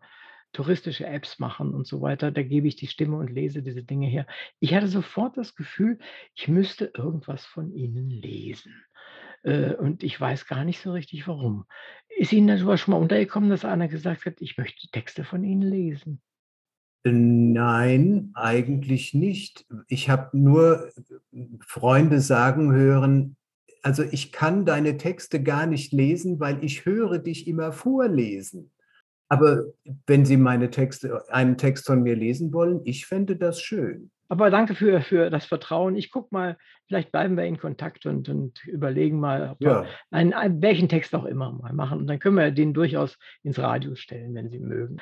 touristische Apps machen und so weiter. Da gebe ich die Stimme und lese diese Dinge her. Ich hatte sofort das Gefühl, ich müsste irgendwas von ihnen lesen. Äh, und ich weiß gar nicht so richtig warum. Ist Ihnen das schon mal untergekommen, dass einer gesagt hat, ich möchte Texte von Ihnen lesen? Nein, eigentlich nicht. Ich habe nur Freunde sagen hören, also ich kann deine Texte gar nicht lesen, weil ich höre dich immer vorlesen. Aber wenn Sie meine Texte, einen Text von mir lesen wollen, ich fände das schön. Aber danke für, für das Vertrauen. Ich gucke mal, vielleicht bleiben wir in Kontakt und, und überlegen mal, ob ja. wir einen, einen, welchen Text auch immer mal machen. Und dann können wir den durchaus ins Radio stellen, wenn Sie mögen.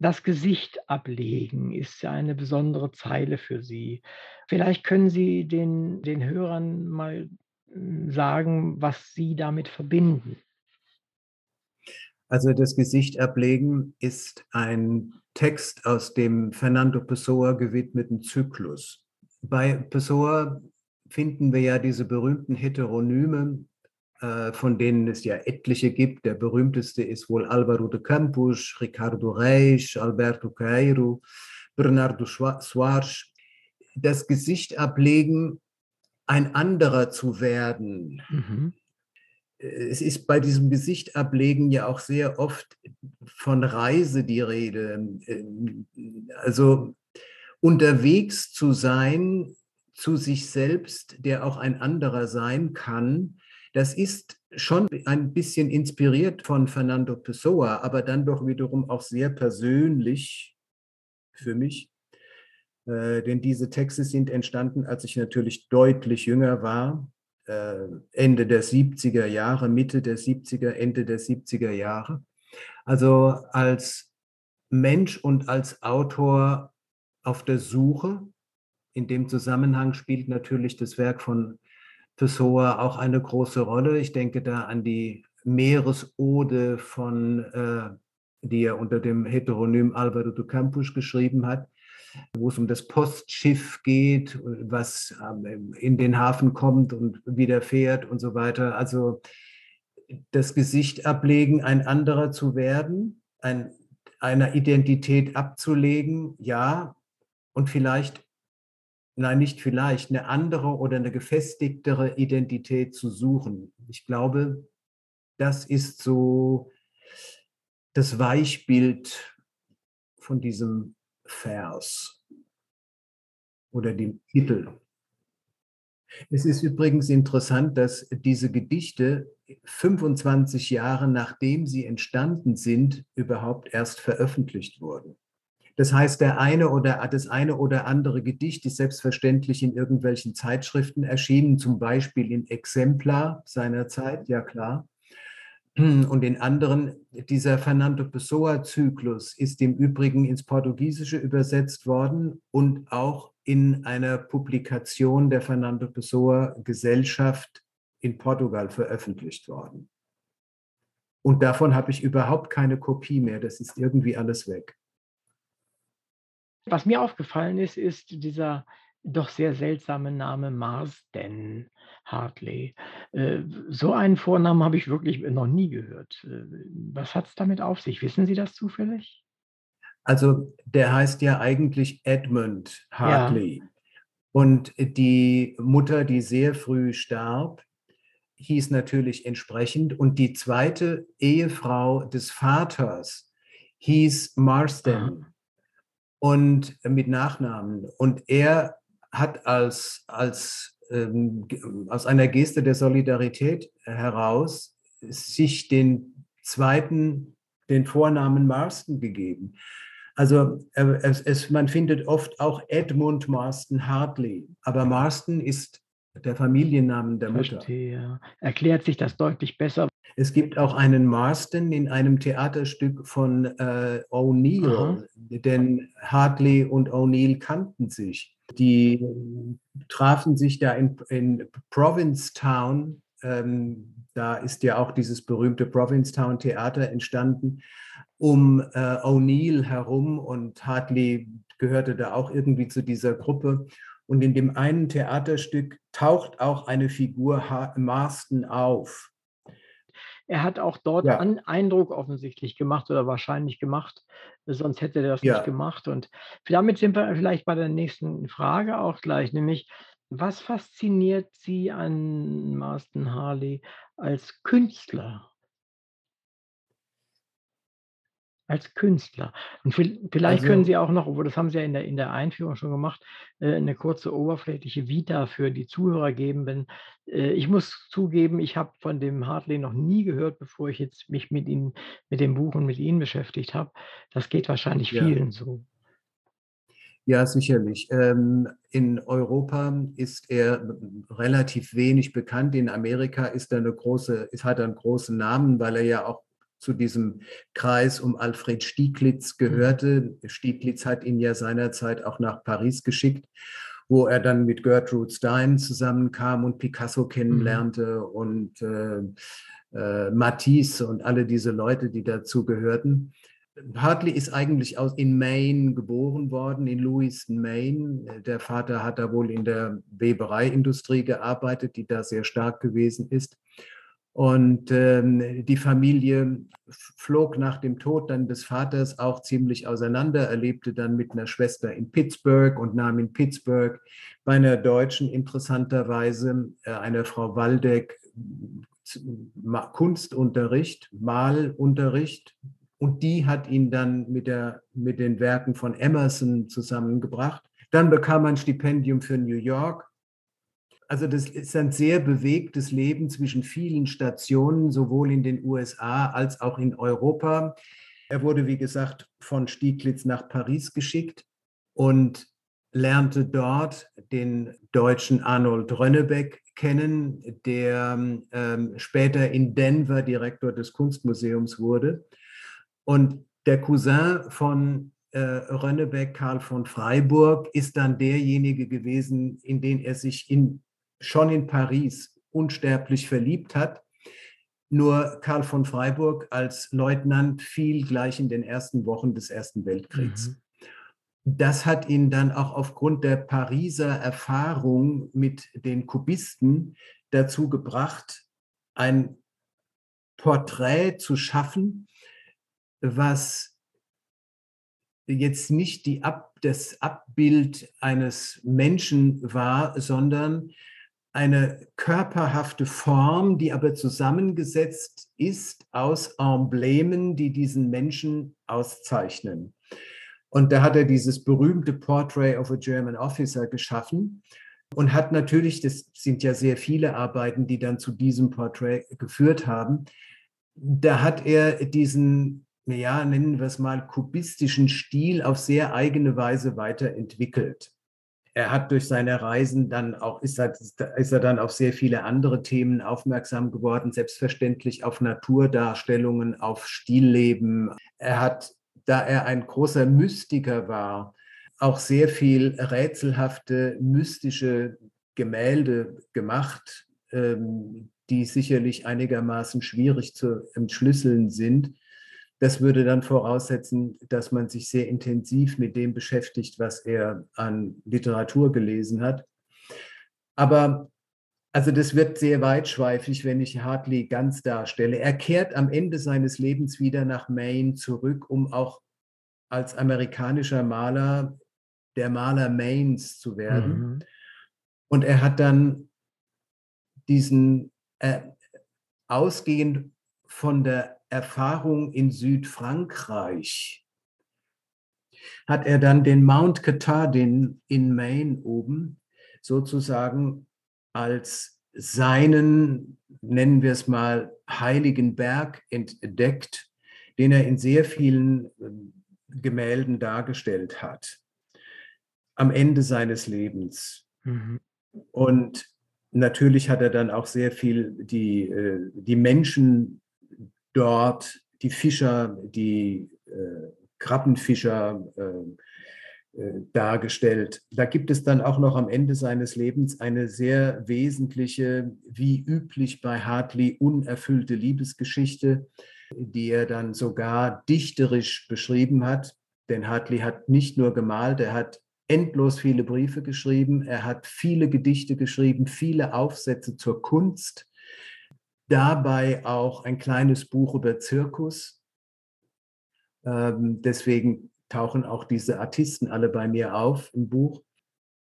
Das Gesicht ablegen ist ja eine besondere Zeile für Sie. Vielleicht können Sie den, den Hörern mal hm, sagen, was Sie damit verbinden. Also das Gesicht ablegen ist ein Text aus dem Fernando Pessoa gewidmeten Zyklus. Bei Pessoa finden wir ja diese berühmten Heteronyme, von denen es ja etliche gibt. Der berühmteste ist wohl Álvaro de Campos, Ricardo Reis, Alberto Cairo, Bernardo Soares. Das Gesicht ablegen, ein anderer zu werden, mhm es ist bei diesem Gesicht ablegen ja auch sehr oft von Reise die Rede. Also unterwegs zu sein zu sich selbst, der auch ein anderer sein kann, das ist schon ein bisschen inspiriert von Fernando Pessoa, aber dann doch wiederum auch sehr persönlich für mich. Äh, denn diese Texte sind entstanden, als ich natürlich deutlich jünger war äh, Ende der 70er Jahre, Mitte der 70er, Ende der 70er Jahre. Also als Mensch und als Autor auf der Suche. In dem Zusammenhang spielt natürlich das Werk von Pessoa auch eine große Rolle. Ich denke da an die Meeresode von, äh, die er unter dem Heteronym Alvaro do Campos geschrieben hat wo es um das Postschiff geht, was ähm, in den Hafen kommt und wieder fährt und so weiter. Also das Gesicht ablegen, ein anderer zu werden, ein, einer Identität abzulegen, ja, und vielleicht, nein, nicht vielleicht, eine andere oder eine gefestigtere Identität zu suchen. Ich glaube, das ist so das Weichbild von diesem Vers oder dem Titel. Es ist übrigens interessant, dass diese Gedichte 25 Jahre nachdem sie entstanden sind, überhaupt erst veröffentlicht wurden. Das heißt, der eine oder das eine oder andere Gedicht ist selbstverständlich in irgendwelchen Zeitschriften erschienen, zum Beispiel in Exemplar seiner Zeit, ja klar. Und in anderen, dieser Fernando Pessoa-Zyklus ist im Übrigen ins Portugiesische übersetzt worden und auch in einer Publikation der Fernando Pessoa Gesellschaft in Portugal veröffentlicht worden. Und davon habe ich überhaupt keine Kopie mehr. Das ist irgendwie alles weg. Was mir aufgefallen ist, ist dieser doch sehr seltsame Name Marsden Hartley. Äh, so einen Vornamen habe ich wirklich noch nie gehört. Äh, was hat es damit auf sich? Wissen Sie das zufällig? Also der heißt ja eigentlich Edmund Hartley. Ja. Und die Mutter, die sehr früh starb, hieß natürlich entsprechend. Und die zweite Ehefrau des Vaters hieß Marsden. Und mit Nachnamen. Und er hat als, als ähm, aus einer Geste der Solidarität heraus sich den zweiten, den Vornamen Marston gegeben. Also es, es, man findet oft auch Edmund Marston Hartley, aber Marston ist der Familiennamen der Mutter. Verstehe. Erklärt sich das deutlich besser. Es gibt auch einen Marston in einem Theaterstück von äh, O'Neill, denn Hartley und O'Neill kannten sich. Die trafen sich da in, in Provincetown. Ähm, da ist ja auch dieses berühmte Provincetown Theater entstanden, um äh, O'Neill herum und Hartley gehörte da auch irgendwie zu dieser Gruppe. Und in dem einen Theaterstück taucht auch eine Figur Marston auf. Er hat auch dort ja. einen Eindruck offensichtlich gemacht oder wahrscheinlich gemacht, sonst hätte er das ja. nicht gemacht. Und damit sind wir vielleicht bei der nächsten Frage auch gleich, nämlich was fasziniert Sie an Marston Harley als Künstler? Als Künstler. Und vielleicht also, können Sie auch noch, obwohl das haben Sie ja in der, in der Einführung schon gemacht, äh, eine kurze oberflächliche Vita für die Zuhörer geben. Wenn, äh, ich muss zugeben, ich habe von dem Hartley noch nie gehört, bevor ich jetzt mich mit Ihnen, mit dem Buch und mit Ihnen beschäftigt habe. Das geht wahrscheinlich ja. vielen so. Ja, sicherlich. Ähm, in Europa ist er relativ wenig bekannt. In Amerika ist er eine große, hat er einen großen Namen, weil er ja auch zu diesem Kreis um Alfred Stieglitz gehörte. Stieglitz hat ihn ja seinerzeit auch nach Paris geschickt, wo er dann mit Gertrude Stein zusammenkam und Picasso kennenlernte mhm. und äh, äh, Matisse und alle diese Leute, die dazu gehörten. Hartley ist eigentlich aus, in Maine geboren worden, in Lewiston, Maine. Der Vater hat da wohl in der Webereiindustrie gearbeitet, die da sehr stark gewesen ist. Und ähm, die Familie flog nach dem Tod dann des Vaters auch ziemlich auseinander, erlebte dann mit einer Schwester in Pittsburgh und nahm in Pittsburgh bei einer Deutschen interessanterweise, äh, einer Frau Waldeck, Kunstunterricht, Malunterricht. Und die hat ihn dann mit, der, mit den Werken von Emerson zusammengebracht. Dann bekam er ein Stipendium für New York also das ist ein sehr bewegtes Leben zwischen vielen Stationen, sowohl in den USA als auch in Europa. Er wurde, wie gesagt, von Stieglitz nach Paris geschickt und lernte dort den deutschen Arnold Rönnebeck kennen, der ähm, später in Denver Direktor des Kunstmuseums wurde. Und der Cousin von äh, Rönnebeck, Karl von Freiburg, ist dann derjenige gewesen, in den er sich in schon in Paris unsterblich verliebt hat. Nur Karl von Freiburg als Leutnant fiel gleich in den ersten Wochen des Ersten Weltkriegs. Mhm. Das hat ihn dann auch aufgrund der Pariser Erfahrung mit den Kubisten dazu gebracht, ein Porträt zu schaffen, was jetzt nicht Ab, das Abbild eines Menschen war, sondern eine körperhafte Form, die aber zusammengesetzt ist aus Emblemen, die diesen Menschen auszeichnen. Und da hat er dieses berühmte Portrait of a German Officer geschaffen und hat natürlich, das sind ja sehr viele Arbeiten, die dann zu diesem Portrait geführt haben, da hat er diesen, ja, nennen wir es mal, kubistischen Stil auf sehr eigene Weise weiterentwickelt er hat durch seine Reisen dann auch, ist er, ist er dann auf sehr viele andere Themen aufmerksam geworden, selbstverständlich auf Naturdarstellungen, auf Stillleben. Er hat, da er ein großer Mystiker war, auch sehr viel rätselhafte, mystische Gemälde gemacht, ähm, die sicherlich einigermaßen schwierig zu entschlüsseln sind. Das würde dann voraussetzen, dass man sich sehr intensiv mit dem beschäftigt, was er an Literatur gelesen hat. Aber also das wird sehr weitschweifig, wenn ich Hartley ganz darstelle. Er kehrt am Ende seines Lebens wieder nach Maine zurück, um auch als amerikanischer Maler der Maler Maines zu werden. Mhm. Und er hat dann diesen, äh, ausgehend von der Erfahrung in Südfrankreich hat er dann den Mount Katahdin in Maine oben sozusagen als seinen, nennen wir es mal, heiligen Berg entdeckt, den er in sehr vielen ähm, Gemälden dargestellt hat, am Ende seines Lebens. Mhm. Und natürlich hat er dann auch sehr viel die, äh, die Menschen dort, die Fischer, die äh, Krabbenfischer äh, äh, dargestellt. Da gibt es dann auch noch am Ende seines Lebens eine sehr wesentliche, wie üblich bei Hartley, unerfüllte Liebesgeschichte, die er dann sogar dichterisch beschrieben hat. Denn Hartley hat nicht nur gemalt, er hat endlos viele Briefe geschrieben, er hat viele Gedichte geschrieben, viele Aufsätze zur Kunst, dabei auch ein kleines Buch über Zirkus. Ähm, deswegen tauchen auch diese Artisten alle bei mir auf im Buch.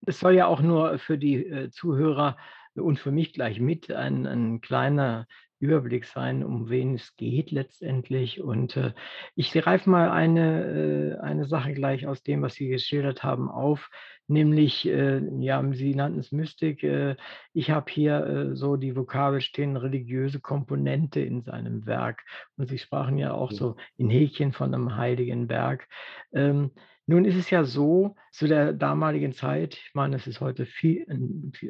Es soll ja auch nur für die äh, Zuhörer und für mich gleich mit ein, ein kleiner Überblick sein, um wen es geht letztendlich. Und äh, ich greife mal eine, äh, eine Sache gleich aus dem, was Sie geschildert haben, auf, nämlich, äh, ja, Sie nannten es Mystik. Äh, ich habe hier äh, so die Vokabel stehen, religiöse Komponente in seinem Werk. Und Sie sprachen ja auch so in Häkchen von einem heiligen Berg. Ähm, nun ist es ja so, zu der damaligen Zeit, ich meine, es ist heute viel,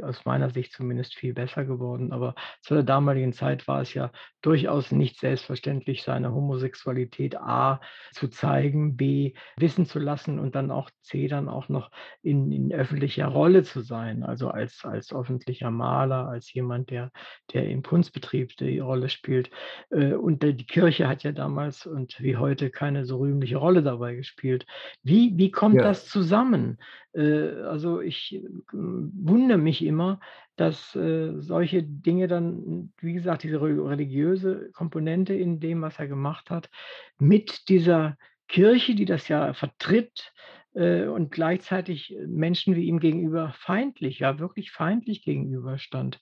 aus meiner Sicht zumindest viel besser geworden, aber zu der damaligen Zeit war es ja durchaus nicht selbstverständlich, seine Homosexualität A zu zeigen, B wissen zu lassen und dann auch C dann auch noch in, in öffentlicher Rolle zu sein, also als, als öffentlicher Maler, als jemand, der, der im Kunstbetrieb die Rolle spielt. Äh, und die Kirche hat ja damals und wie heute keine so rühmliche Rolle dabei gespielt. Wie wie, wie kommt ja. das zusammen? Äh, also ich äh, wundere mich immer, dass äh, solche Dinge dann, wie gesagt, diese religiöse Komponente in dem, was er gemacht hat, mit dieser Kirche, die das ja vertritt, und gleichzeitig Menschen wie ihm gegenüber feindlich, ja wirklich feindlich gegenüberstand.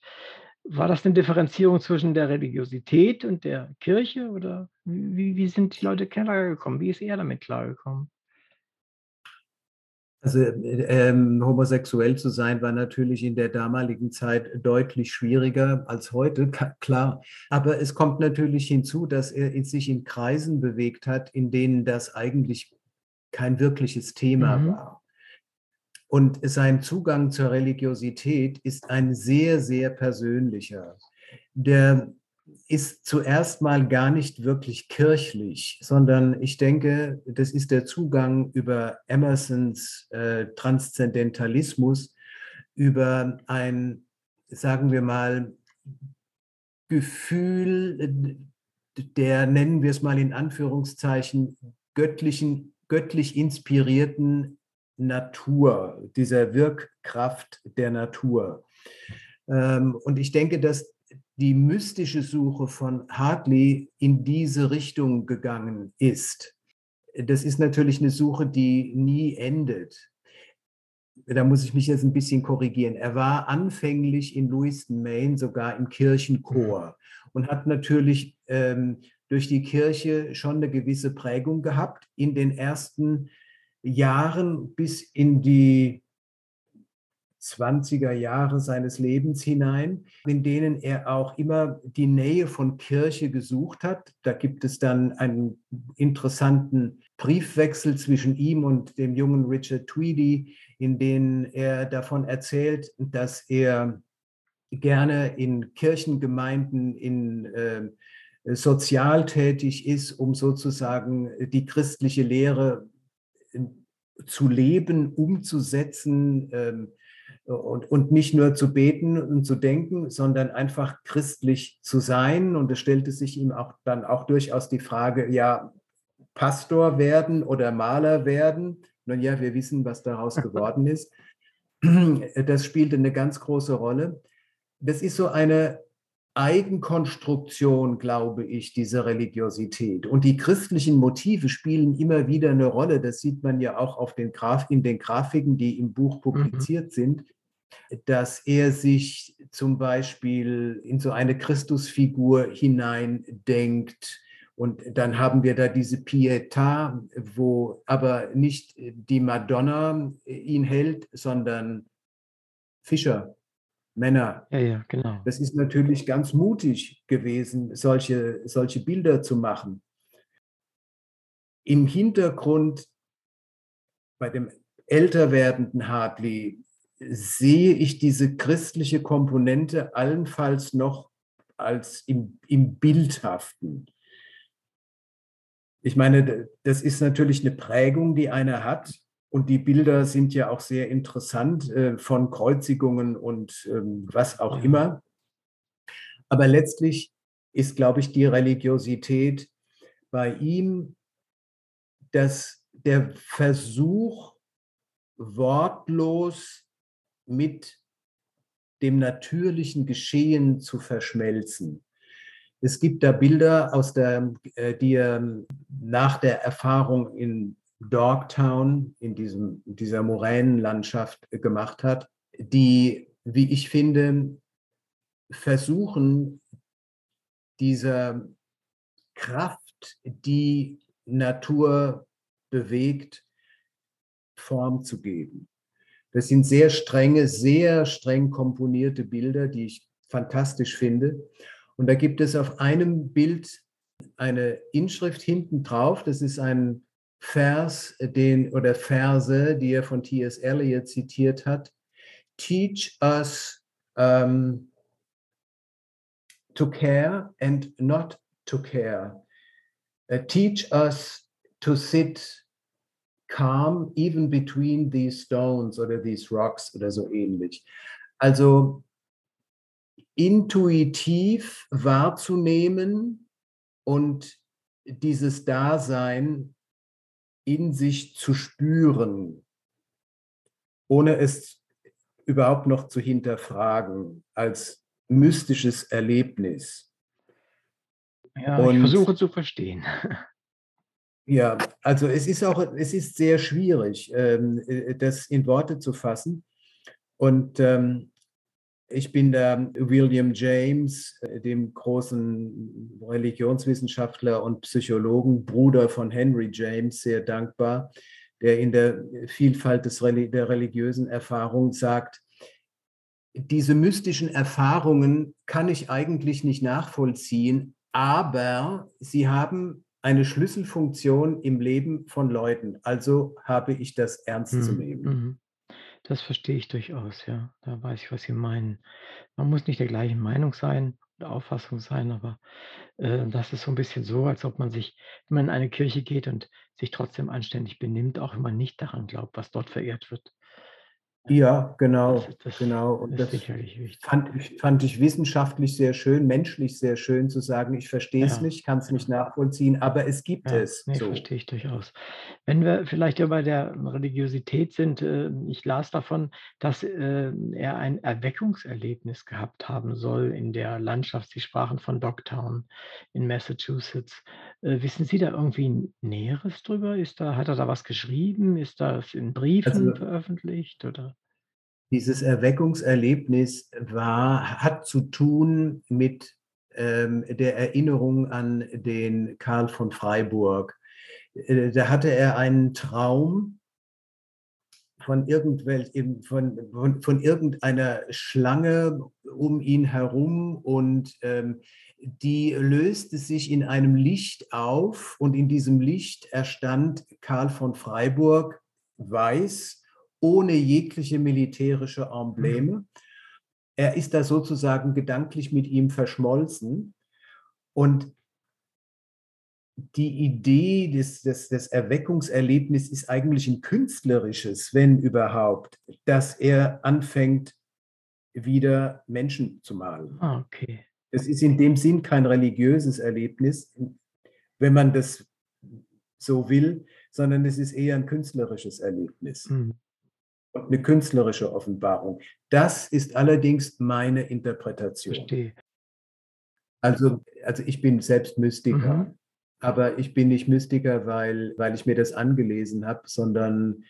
War das eine Differenzierung zwischen der Religiosität und der Kirche oder wie, wie sind die Leute klargekommen? Wie ist er damit klargekommen? Also ähm, homosexuell zu sein war natürlich in der damaligen Zeit deutlich schwieriger als heute, klar. Aber es kommt natürlich hinzu, dass er sich in Kreisen bewegt hat, in denen das eigentlich kein wirkliches Thema mhm. war. Und sein Zugang zur Religiosität ist ein sehr, sehr persönlicher. Der ist zuerst mal gar nicht wirklich kirchlich, sondern ich denke, das ist der Zugang über Emersons äh, Transzendentalismus, über ein, sagen wir mal, Gefühl der, nennen wir es mal in Anführungszeichen, göttlichen, göttlich inspirierten Natur, dieser Wirkkraft der Natur. Ähm, und ich denke, dass die mystische Suche von Hartley in diese Richtung gegangen ist. Das ist natürlich eine Suche, die nie endet. Da muss ich mich jetzt ein bisschen korrigieren. Er war anfänglich in Lewiston, Maine sogar im Kirchenchor und hat natürlich ähm, durch die Kirche schon eine gewisse Prägung gehabt. In den ersten Jahren bis in die 20er Jahre seines Lebens hinein, in denen er auch immer die Nähe von Kirche gesucht hat. Da gibt es dann einen interessanten Briefwechsel zwischen ihm und dem jungen Richard Tweedy, in dem er davon erzählt, dass er gerne in Kirchengemeinden in äh, sozial tätig ist, um sozusagen die christliche Lehre äh, zu leben, umzusetzen, ähm, und, und nicht nur zu beten und zu denken, sondern einfach christlich zu sein. Und es stellte sich ihm auch dann auch durchaus die Frage, ja, Pastor werden oder Maler werden. Nun ja, wir wissen, was daraus geworden ist. Das spielte eine ganz große Rolle. Das ist so eine Eigenkonstruktion, glaube ich, dieser Religiosität. Und die christlichen Motive spielen immer wieder eine Rolle. Das sieht man ja auch auf den Graf in den Grafiken, die im Buch mhm. publiziert mhm. sind, dass er sich zum Beispiel in so eine Christusfigur hineindenkt. Und dann haben wir da diese Pietà, wo aber nicht die Madonna ihn hält, sondern Fischer Männer. Ja, ja, genau. Das ist natürlich ganz mutig gewesen, solche, solche Bilder zu machen. Im Hintergrund bei dem älter werdenden Hartley sehe ich diese christliche Komponente allenfalls noch als im, im Bildhaften. Ich meine, das ist natürlich eine Prägung, die einer hat. Und die Bilder sind ja auch sehr interessant äh, von Kreuzigungen und ähm, was auch immer. Aber letztlich ist, glaube ich, die Religiosität bei ihm, dass der Versuch, wortlos mit dem natürlichen Geschehen zu verschmelzen. Es gibt da Bilder aus der, äh, die er nach der Erfahrung in Dogtown, in diesem, dieser Moränenlandschaft gemacht hat, die, wie ich finde, versuchen, dieser Kraft, die Natur bewegt, Form zu geben. Das sind sehr strenge, sehr streng komponierte Bilder, die ich fantastisch finde. Und da gibt es auf einem Bild eine Inschrift hinten drauf. Das ist ein Vers, den oder Verse, die er von T.S. Eliot zitiert hat. Teach us um, to care and not to care. Uh, teach us to sit calm even between these stones oder these rocks oder so ähnlich. Also intuitiv wahrzunehmen und dieses Dasein in sich zu spüren, ohne es überhaupt noch zu hinterfragen als mystisches Erlebnis. Ja, und, ich versuche zu verstehen. Ja, also es ist auch, es ist sehr schwierig, ähm, äh, das in Worte zu fassen. Und ähm, ich bin da William James, äh, dem großen Religionswissenschaftler und Psychologen, Bruder von Henry James, sehr dankbar, der in der Vielfalt des, der religiösen Erfahrung sagt, diese mystischen Erfahrungen kann ich eigentlich nicht nachvollziehen, aber sie haben eine Schlüsselfunktion im Leben von Leuten. Also habe ich das ernst mhm. zu nehmen. Das verstehe ich durchaus, ja. Da weiß ich, was Sie meinen. Man muss nicht der gleichen Meinung sein oder Auffassung sein, aber äh, das ist so ein bisschen so, als ob man sich, wenn man in eine Kirche geht und sich trotzdem anständig benimmt, auch wenn man nicht daran glaubt, was dort verehrt wird. Ja, genau, das, das genau. Und das fand ich, fand ich wissenschaftlich sehr schön, menschlich sehr schön zu sagen, ich verstehe es ja. nicht, kann es nicht nachvollziehen, aber es gibt ja, es. Nee, so. verstehe ich durchaus. Wenn wir vielleicht ja bei der Religiosität sind, äh, ich las davon, dass äh, er ein Erweckungserlebnis gehabt haben soll in der Landschaft. Sie sprachen von Dogtown in Massachusetts. Äh, wissen Sie da irgendwie Näheres drüber? Ist da, hat er da was geschrieben? Ist das in Briefen also, veröffentlicht? Oder? Dieses Erweckungserlebnis war, hat zu tun mit ähm, der Erinnerung an den Karl von Freiburg. Äh, da hatte er einen Traum von, von, von, von, irgendeiner Schlange um ihn herum und ähm, die löste sich in einem Licht auf und in diesem Licht erstand Karl von Freiburg weiß ohne jegliche militärische Embleme. Mhm. Er ist da sozusagen gedanklich mit ihm verschmolzen. Und die Idee des, des, des Erweckungserlebnisses ist eigentlich ein künstlerisches, wenn überhaupt, dass er anfängt, wieder Menschen zu malen. Ah, okay. Es ist in dem Sinn kein religiöses Erlebnis, wenn man das so will, sondern es ist eher ein künstlerisches Erlebnis. Mhm und eine künstlerische Offenbarung. Das ist allerdings meine Interpretation. Verstehe. Also, also ich bin selbst Mystiker, mhm. aber ich bin nicht Mystiker, weil, weil ich mir das angelesen habe, sondern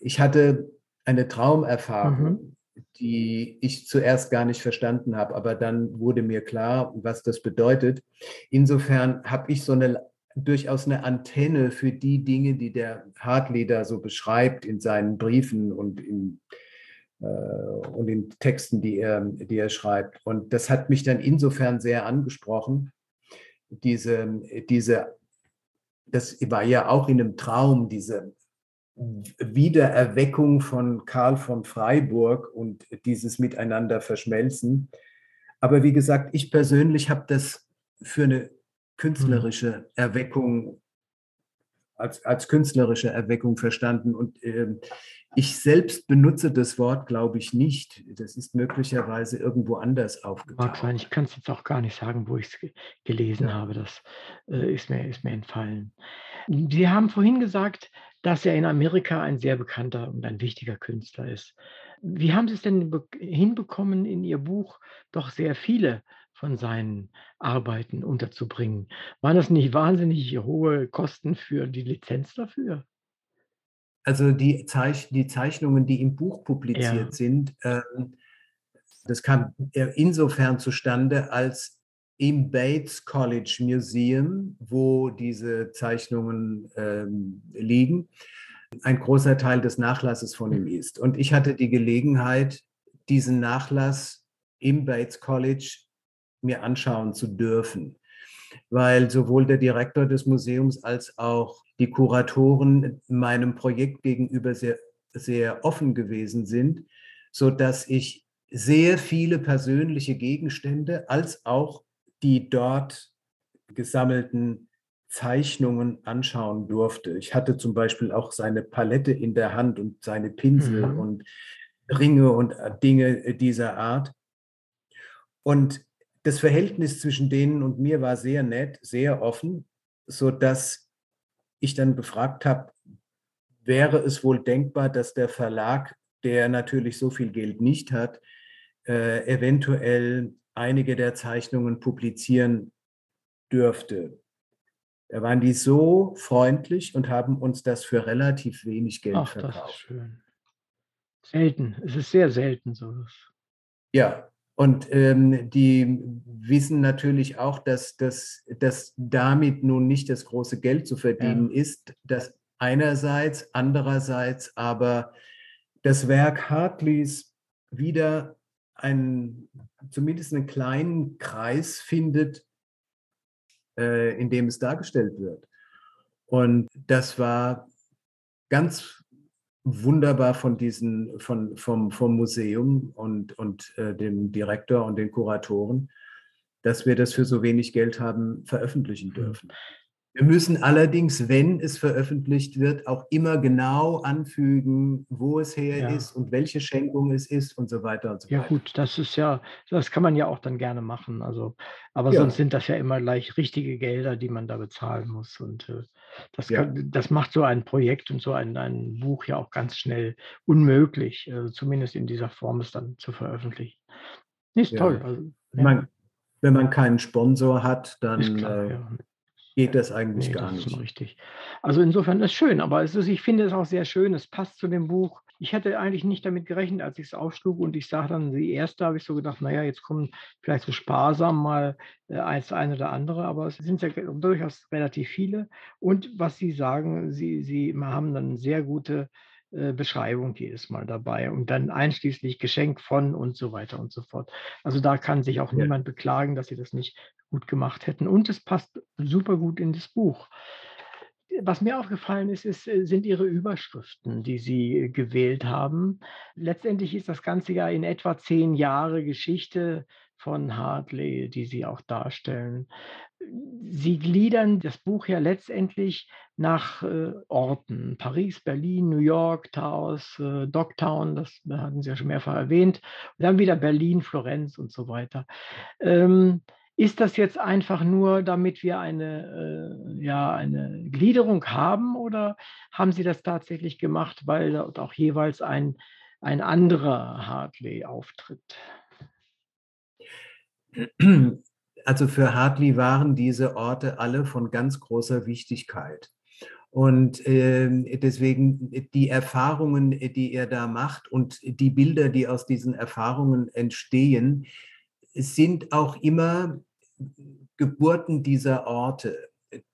ich hatte eine Traumerfahrung, mhm. die ich zuerst gar nicht verstanden habe, aber dann wurde mir klar, was das bedeutet. Insofern habe ich so eine durchaus eine Antenne für die Dinge, die der Hartley da so beschreibt in seinen Briefen und in, äh, und den Texten, die er, die er schreibt. Und das hat mich dann insofern sehr angesprochen. Diese, diese, das war ja auch in einem Traum, diese Wiedererweckung von Karl von Freiburg und dieses Miteinander verschmelzen. Aber wie gesagt, ich persönlich habe das für eine künstlerische Erweckung, als, als künstlerische Erweckung verstanden. Und äh, ich selbst benutze das Wort, glaube ich, nicht. Das ist möglicherweise irgendwo anders aufgetaucht. Mag sein, ich kann es jetzt auch gar nicht sagen, wo ich es gelesen ja. habe. Das äh, ist, mir, ist mir entfallen. Sie haben vorhin gesagt, dass er in Amerika ein sehr bekannter und ein wichtiger Künstler ist. Wie haben Sie es denn hinbekommen, in Ihr Buch doch sehr viele von seinen Arbeiten unterzubringen? Waren das nicht wahnsinnig hohe Kosten für die Lizenz dafür? Also die, Zeich die Zeichnungen, die im Buch publiziert ja. sind, ähm, das kam insofern zustande, als im Bates College Museum, wo diese Zeichnungen ähm, liegen, ein großer Teil des Nachlasses von ihm ist. Und ich hatte die Gelegenheit, diesen Nachlass im Bates College mir anschauen zu dürfen, weil sowohl der Direktor des Museums als auch die Kuratoren meinem Projekt gegenüber sehr, sehr offen gewesen sind, so dass ich sehr viele persönliche Gegenstände als auch die dort gesammelten Zeichnungen anschauen durfte. Ich hatte zum Beispiel auch seine Palette in der Hand und seine Pinsel mhm. und Ringe und äh, Dinge dieser Art. Und das Verhältnis zwischen denen und mir war sehr nett, sehr offen, so dass ich dann befragt habe, wäre es wohl denkbar, dass der Verlag, der natürlich so viel Geld nicht hat, äh, eventuell einige der Zeichnungen publizieren dürfte. Da waren die so freundlich und haben uns das für relativ wenig Geld Ach, verkauft. Das ist schön. Selten. Es ist sehr selten sowas. Ja, und ähm, die wissen natürlich auch, dass, dass, dass damit nun nicht das große Geld zu verdienen ja. ist. Das einerseits, andererseits aber das Werk Hartleys wieder einen, zumindest einen kleinen Kreis findet, äh, in dem es dargestellt wird. Und das war ganz wunderbar von diesen, von, vom, vom Museum und, und äh, dem Direktor und den Kuratoren, dass wir das für so wenig Geld haben veröffentlichen mhm. dürfen. Wir müssen allerdings, wenn es veröffentlicht wird, auch immer genau anfügen, wo es her ja. ist und welche Schenkung es ist und so weiter und so ja, weiter. Ja gut, das ist ja, das kann man ja auch dann gerne machen. Also, aber ja. sonst sind das ja immer gleich richtige Gelder, die man da bezahlen muss. Und äh, das, kann, das macht so ein Projekt und so ein, ein Buch ja auch ganz schnell unmöglich, also zumindest in dieser Form es dann zu veröffentlichen. Ist toll. Also, man, wenn man keinen Sponsor hat, dann. Klar, äh, geht das eigentlich nee, gar das nicht. richtig. Also insofern ist es schön, aber es ist, ich finde es auch sehr schön, es passt zu dem Buch. Ich hätte eigentlich nicht damit gerechnet, als ich es aufschlug und ich sah dann die erste, habe ich so gedacht, naja, jetzt kommen vielleicht so sparsam mal äh, als eine oder andere, aber es sind ja durchaus relativ viele. Und was Sie sagen, Sie, Sie haben dann sehr gute äh, Beschreibung jedes Mal dabei und dann einschließlich Geschenk von und so weiter und so fort. Also da kann sich auch ja. niemand beklagen, dass sie das nicht gut gemacht hätten. Und es passt super gut in das Buch. Was mir aufgefallen ist, ist, äh, sind Ihre Überschriften, die Sie gewählt haben. Letztendlich ist das Ganze ja in etwa zehn Jahre Geschichte von Hartley, die Sie auch darstellen. Sie gliedern das Buch ja letztendlich nach äh, Orten. Paris, Berlin, New York, Taos, äh, Dogtown, das hatten Sie ja schon mehrfach erwähnt. Und dann wieder Berlin, Florenz und so weiter. Ähm, ist das jetzt einfach nur, damit wir eine, äh, ja, eine Gliederung haben oder haben Sie das tatsächlich gemacht, weil dort auch jeweils ein, ein anderer Hartley auftritt? Also für Hartley waren diese Orte alle von ganz großer Wichtigkeit. Und äh, deswegen die Erfahrungen, die er da macht und die Bilder, die aus diesen Erfahrungen entstehen, sind auch immer Geburten dieser Orte.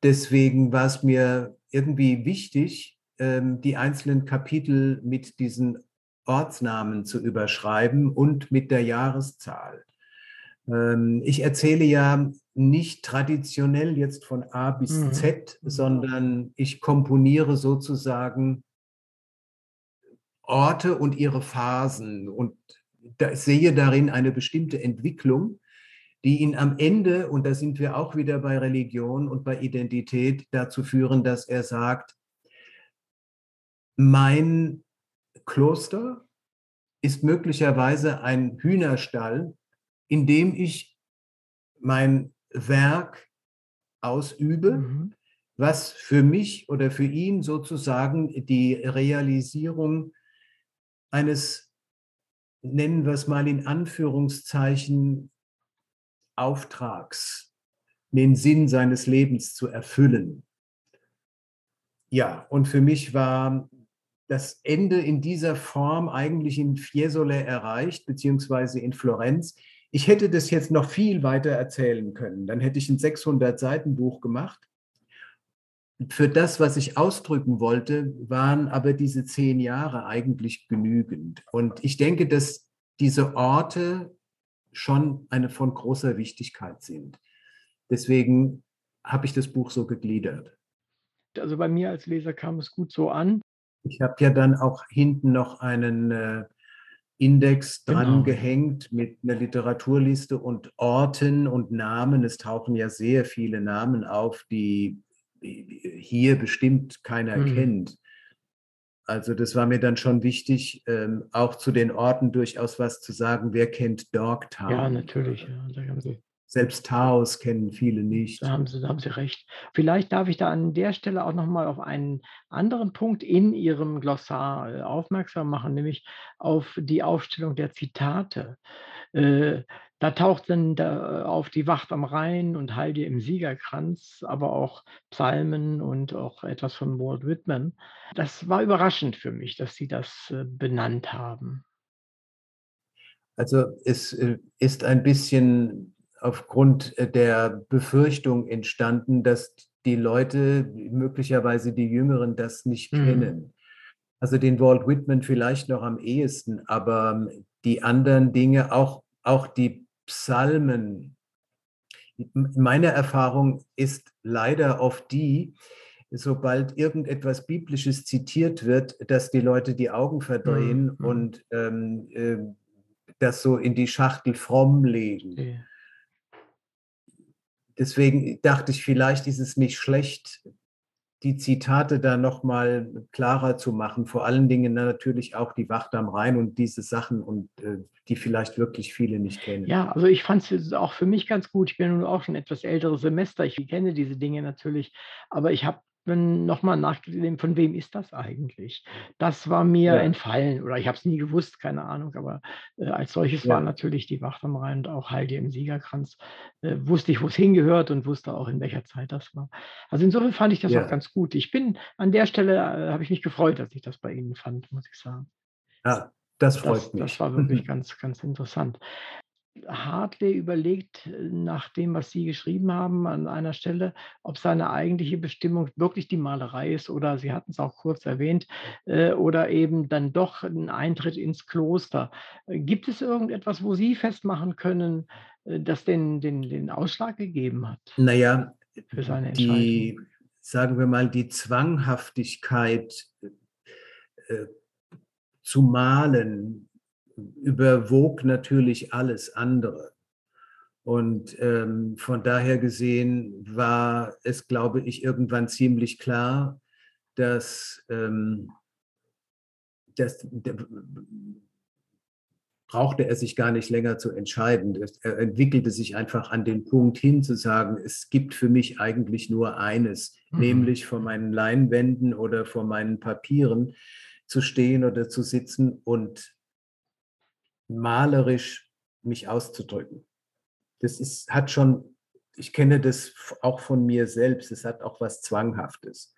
Deswegen war es mir irgendwie wichtig, ähm, die einzelnen Kapitel mit diesen Ortsnamen zu überschreiben und mit der Jahreszahl. Ähm, ich erzähle ja nicht traditionell jetzt von A bis mhm. Z, sondern ich komponiere sozusagen Orte und ihre Phasen und da sehe darin eine bestimmte Entwicklung, die ihn am Ende, und da sind wir auch wieder bei Religion und bei Identität, dazu führen, dass er sagt, mein Kloster ist möglicherweise ein Hühnerstall, in dem ich mein Werk ausübe, mhm. was für mich oder für ihn sozusagen die Realisierung eines, nennen wir es mal in Anführungszeichen, Auftrags, den Sinn seines Lebens zu erfüllen. Ja, und für mich war das Ende in dieser Form eigentlich in Fiesole erreicht, beziehungsweise in Florenz. Ich hätte das jetzt noch viel weiter erzählen können. Dann hätte ich ein 600-Seiten-Buch gemacht. Für das, was ich ausdrücken wollte, waren aber diese zehn Jahre eigentlich genügend. Und ich denke, dass diese Orte schon eine von großer Wichtigkeit sind. Deswegen habe ich das Buch so gegliedert. Also bei mir als Leser kam es gut so an. Ich habe ja dann auch hinten noch einen äh, Index dran genau. gehängt mit einer Literaturliste und Orten und Namen. Es tauchen ja sehr viele Namen auf, die hier bestimmt keiner mhm. kennt. Also das war mir dann schon wichtig, ähm, auch zu den Orten durchaus was zu sagen. Wer kennt Dogtown? Ja, natürlich. Ja, Selbst Taos kennen viele nicht. Da haben, Sie, da haben Sie recht. Vielleicht darf ich da an der Stelle auch nochmal auf einen anderen Punkt in Ihrem Glossar äh, aufmerksam machen, nämlich auf die Aufstellung der Zitate. Äh, da taucht dann da auf die Wacht am Rhein und Heil dir im Siegerkranz, aber auch Psalmen und auch etwas von Walt Whitman. Das war überraschend für mich, dass Sie das äh, benannt haben. Also es äh, ist ein bisschen aufgrund äh, der Befürchtung entstanden, dass die Leute, möglicherweise die Jüngeren, das nicht mhm. kennen. Also den Walt Whitman vielleicht noch am ehesten, aber die anderen Dinge, auch, auch die Psalmen, meine Erfahrung ist leider oft die, sobald irgendetwas Biblisches zitiert wird, dass die Leute die Augen verdrehen mhm. und ähm, äh, das so in die Schachtel fromm legen. Deswegen dachte ich, vielleicht ist es nicht schlecht, die Zitate da nochmal klarer zu machen. Vor allen Dingen natürlich auch die Wacht am Rhein und diese Sachen und äh, die vielleicht wirklich viele nicht kennen. Ja, also ich fand es auch für mich ganz gut. Ich bin nun auch schon etwas älteres Semester. Ich kenne diese Dinge natürlich, aber ich habe nochmal nachgelesen, von wem ist das eigentlich? Das war mir ja. entfallen oder ich habe es nie gewusst, keine Ahnung, aber äh, als solches ja. war natürlich die Wacht am Rhein und auch Heidi im Siegerkranz. Äh, wusste ich, wo es hingehört und wusste auch, in welcher Zeit das war. Also insofern fand ich das ja. auch ganz gut. Ich bin an der Stelle, äh, habe ich mich gefreut, dass ich das bei Ihnen fand, muss ich sagen. Ja, das freut das, mich. Das war wirklich ganz, ganz interessant. Hartley überlegt, äh, nach dem, was Sie geschrieben haben, an einer Stelle, ob seine eigentliche Bestimmung wirklich die Malerei ist oder Sie hatten es auch kurz erwähnt, äh, oder eben dann doch ein Eintritt ins Kloster. Äh, gibt es irgendetwas, wo Sie festmachen können, das den, den, den Ausschlag gegeben hat? Naja, für seine die, sagen wir mal, die Zwanghaftigkeit äh, zu malen, überwog natürlich alles andere. Und ähm, von daher gesehen war es, glaube ich, irgendwann ziemlich klar, dass, ähm, dass brauchte er sich gar nicht länger zu entscheiden. Er entwickelte sich einfach an den Punkt hin zu sagen, es gibt für mich eigentlich nur eines, mhm. nämlich vor meinen Leinwänden oder vor meinen Papieren zu stehen oder zu sitzen und malerisch mich auszudrücken. Das ist, hat schon, ich kenne das auch von mir selbst, es hat auch was Zwanghaftes.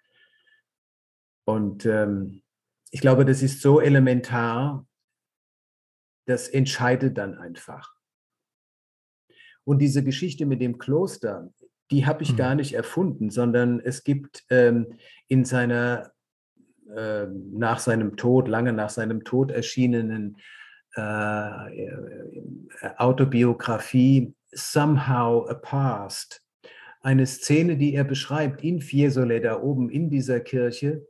Und ähm, ich glaube, das ist so elementar, das entscheidet dann einfach. Und diese Geschichte mit dem Kloster, die habe ich mhm. gar nicht erfunden, sondern es gibt ähm, in seiner äh, nach seinem Tod, lange nach seinem Tod erschienenen Autobiografie Somehow a Past eine Szene, die er beschreibt in Fiesole da oben in dieser Kirche,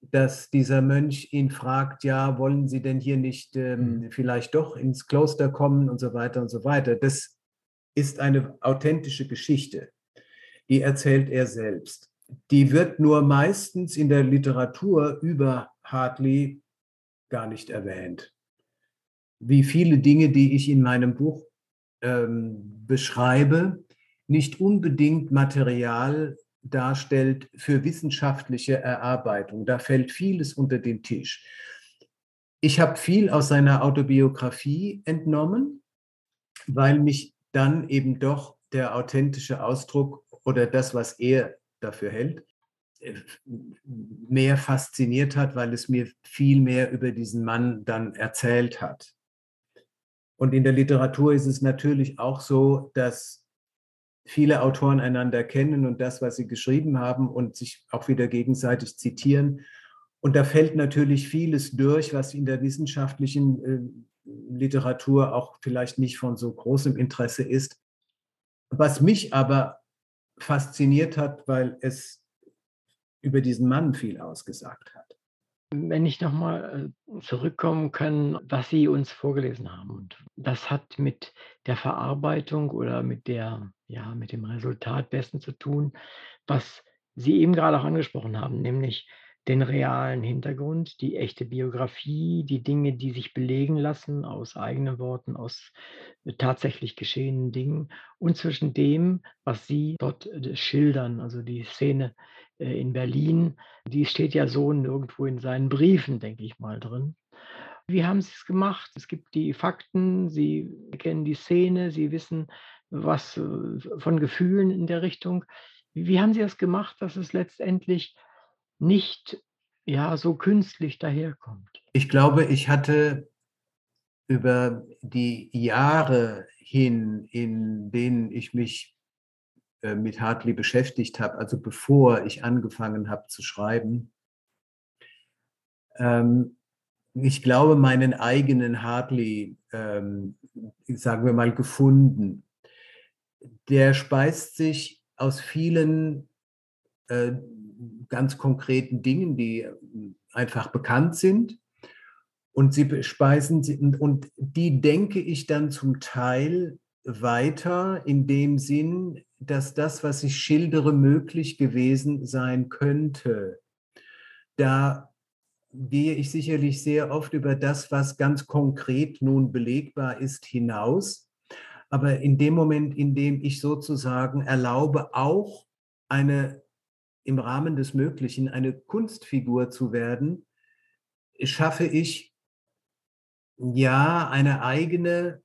dass dieser Mönch ihn fragt, ja, wollen Sie denn hier nicht ähm, mhm. vielleicht doch ins Kloster kommen und so weiter und so weiter. Das ist eine authentische Geschichte, die erzählt er selbst. Die wird nur meistens in der Literatur über Hartley gar nicht erwähnt. Wie viele Dinge, die ich in meinem Buch ähm, beschreibe, nicht unbedingt Material darstellt für wissenschaftliche Erarbeitung. Da fällt vieles unter den Tisch. Ich habe viel aus seiner Autobiografie entnommen, weil mich dann eben doch der authentische Ausdruck oder das, was er dafür hält, mehr fasziniert hat, weil es mir viel mehr über diesen Mann dann erzählt hat. Und in der Literatur ist es natürlich auch so, dass viele Autoren einander kennen und das, was sie geschrieben haben und sich auch wieder gegenseitig zitieren. Und da fällt natürlich vieles durch, was in der wissenschaftlichen äh, Literatur auch vielleicht nicht von so großem Interesse ist. Was mich aber fasziniert hat, weil es über diesen Mann viel ausgesagt hat. Wenn ich nochmal äh, zurückkommen kann, was Sie uns vorgelesen haben. Und das hat mit der Verarbeitung oder mit der, ja, mit dem Resultat dessen zu tun, was Sie eben gerade auch angesprochen haben, nämlich den realen Hintergrund, die echte Biografie, die Dinge, die sich belegen lassen aus eigenen Worten, aus äh, tatsächlich geschehenen Dingen und zwischen dem, was Sie dort äh, schildern, also die Szene äh, in Berlin, die steht ja so nirgendwo in seinen Briefen, denke ich mal, drin. Wie haben Sie es gemacht? Es gibt die Fakten, Sie kennen die Szene, Sie wissen was von Gefühlen in der Richtung. Wie haben Sie das gemacht, dass es letztendlich nicht ja so künstlich daherkommt? Ich glaube, ich hatte über die Jahre hin, in denen ich mich äh, mit Hartley beschäftigt habe, also bevor ich angefangen habe zu schreiben. Ähm, ich glaube, meinen eigenen Hartley, ähm, sagen wir mal, gefunden. Der speist sich aus vielen äh, ganz konkreten Dingen, die einfach bekannt sind. Und sie speisen sie, und die denke ich dann zum Teil weiter in dem Sinn, dass das, was ich schildere, möglich gewesen sein könnte. Da gehe ich sicherlich sehr oft über das, was ganz konkret nun belegbar ist, hinaus. Aber in dem Moment, in dem ich sozusagen erlaube, auch eine im Rahmen des Möglichen eine Kunstfigur zu werden, schaffe ich ja eine eigene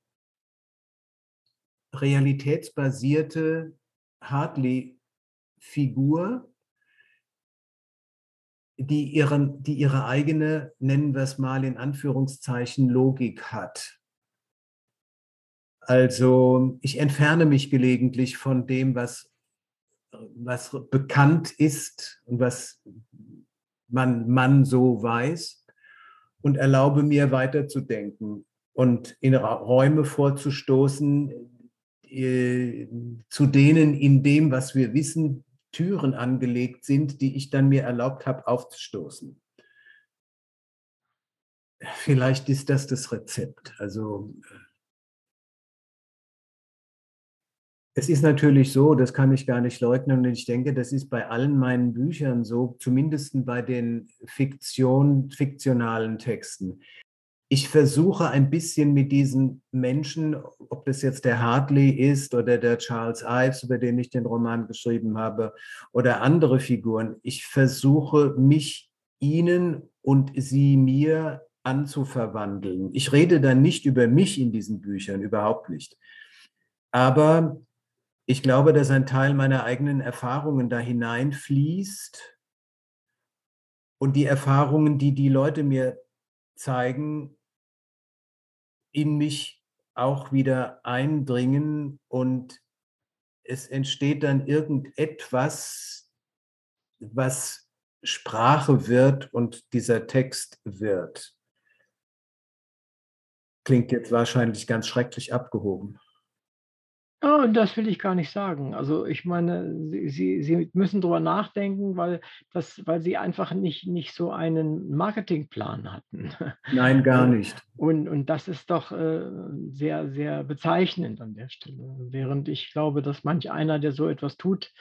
realitätsbasierte Hartley-Figur, die, die ihre eigene, nennen wir es mal in Anführungszeichen, Logik hat. Also ich entferne mich gelegentlich von dem, was, was bekannt ist und was man, man so weiß und erlaube mir weiterzudenken und in Räume vorzustoßen, äh, zu denen in dem, was wir wissen, Türen angelegt sind, die ich dann mir erlaubt habe aufzustoßen. Vielleicht ist das das Rezept. Also es ist natürlich so, das kann ich gar nicht leugnen und ich denke, das ist bei allen meinen Büchern so, zumindest bei den Fiktion, fiktionalen Texten ich versuche ein bisschen mit diesen Menschen, ob das jetzt der Hartley ist oder der Charles Ives, über den ich den Roman geschrieben habe, oder andere Figuren, ich versuche mich ihnen und sie mir anzuverwandeln. Ich rede dann nicht über mich in diesen Büchern, überhaupt nicht. Aber ich glaube, dass ein Teil meiner eigenen Erfahrungen da hineinfließt und die Erfahrungen, die die Leute mir zeigen, in mich auch wieder eindringen und es entsteht dann irgendetwas, was Sprache wird und dieser Text wird. Klingt jetzt wahrscheinlich ganz schrecklich abgehoben. Oh, das will ich gar nicht sagen. Also ich meine, Sie Sie Sie müssen drüber nachdenken, weil das weil Sie einfach nicht nicht so einen Marketingplan hatten. Nein, gar nicht. und und das ist doch, äh, sehr, sehr bezeichnend an der Stelle. Während ich glaube, dass manch einer, der so etwas tut,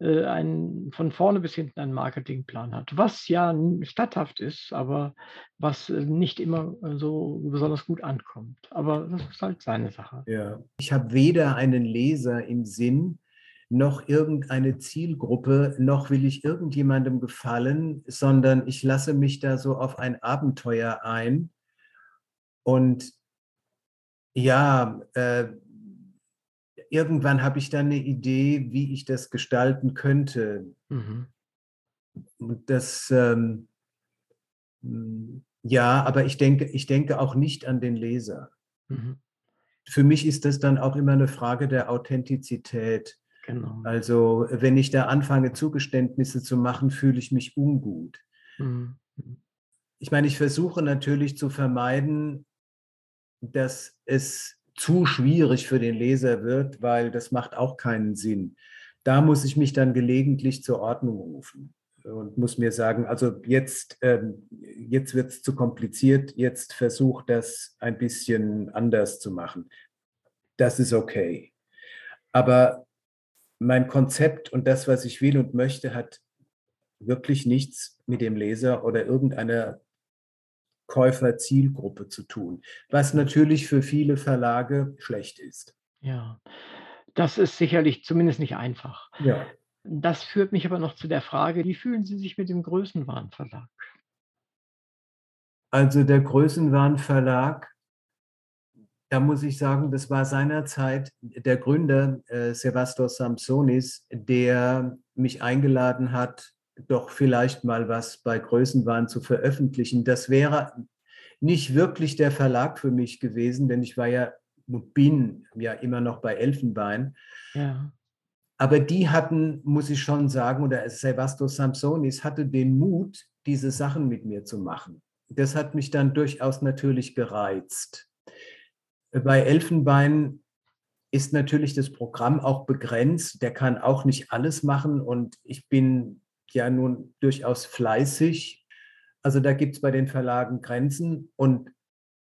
äh, einen von vorne bis hinten einen Marketingplan hat, was ja statthaft ist, aber was, äh, nicht immer, äh, so besonders gut ankommt. Aber das ist halt seine Sache. Ja. Ich habe weder einen Leser im Sinn, noch irgendeine Zielgruppe, noch will ich irgendjemandem gefallen, sondern ich lasse mich da so auf ein Abenteuer ein. Und ja, äh, irgendwann habe ich dann eine Idee, wie ich das gestalten könnte. Mhm. Und das, ähm, hm, ja, aber ich denke, ich denke auch nicht an den Leser. Mhm. Für mich ist das dann auch immer eine Frage der Authentizität. Genau. Also wenn ich da anfange, Zugeständnisse zu machen, fühle ich mich ungut. Mhm. Ich meine, ich versuche natürlich zu vermeiden, dass es zu schwierig für den Leser wird, weil das macht auch keinen Sinn. Da muss ich mich dann gelegentlich zur Ordnung rufen und muss mir sagen, also jetzt, ähm, jetzt wird es zu kompliziert, jetzt versuch das ein bisschen anders zu machen. Das ist okay. Aber mein Konzept und das, was ich will und möchte, hat wirklich nichts mit dem Leser oder irgendeiner Käuferzielgruppe zu tun, was natürlich für viele Verlage schlecht ist. Ja, das ist sicherlich zumindest nicht einfach. Ja. Das führt mich aber noch zu der Frage, wie fühlen Sie sich mit dem Größenwahn-Verlag? Also der Größenwahn-Verlag, da muss ich sagen, das war seinerzeit der Gründer, äh, Sevastos Samsonis, der mich eingeladen hat, doch vielleicht mal was bei Größenwahn zu veröffentlichen. Das wäre nicht wirklich der Verlag für mich gewesen, denn ich war ja bin ja immer noch bei Elfenbein. Ja. Aber die hatten, muss ich schon sagen, oder Sevastos Samsonis hatte den Mut, diese Sachen mit mir zu machen. Das hat mich dann durchaus natürlich gereizt. Bei Elfenbein ist natürlich das Programm auch begrenzt. Der kann auch nicht alles machen und ich bin ja nun durchaus fleißig. Also da gibt es bei den Verlagen Grenzen und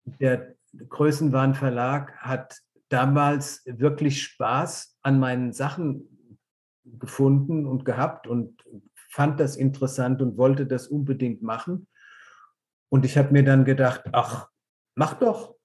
der Größenwahn Verlag hat damals wirklich Spaß an meinen Sachen gefunden und gehabt und fand das interessant und wollte das unbedingt machen. Und ich habe mir dann gedacht, ach, mach doch.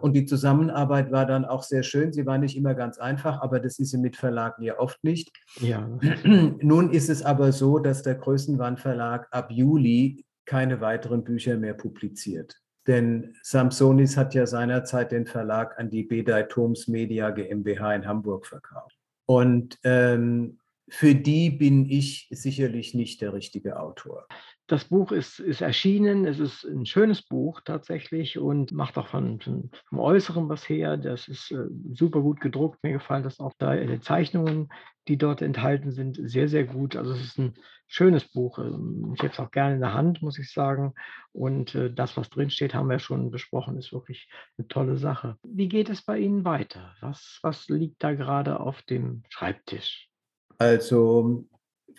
Und die Zusammenarbeit war dann auch sehr schön. Sie war nicht immer ganz einfach, aber das ist sie mit Verlagen ja oft nicht. Ja. Nun ist es aber so, dass der Größenwahn Verlag ab Juli keine weiteren Bücher mehr publiziert. Denn Samsonis hat ja seinerzeit den Verlag an die Bedei Thoms Media GmbH in Hamburg verkauft. Und ähm, für die bin ich sicherlich nicht der richtige Autor. Das Buch ist, ist erschienen, es ist ein schönes Buch tatsächlich und macht auch von, von vom Äußeren was her. Das ist äh, super gut gedruckt. Mir gefallen das auch da die Zeichnungen, die dort enthalten sind, sehr, sehr gut. Also es ist ein schönes Buch. Ähm, Ich habe es auch gerne in der Hand, muss ich sagen. Und äh, das, was drin steht, haben wir schon besprochen, ist wirklich eine tolle Sache. Wie geht es bei Ihnen weiter? Was, was liegt da gerade auf dem Schreibtisch? Also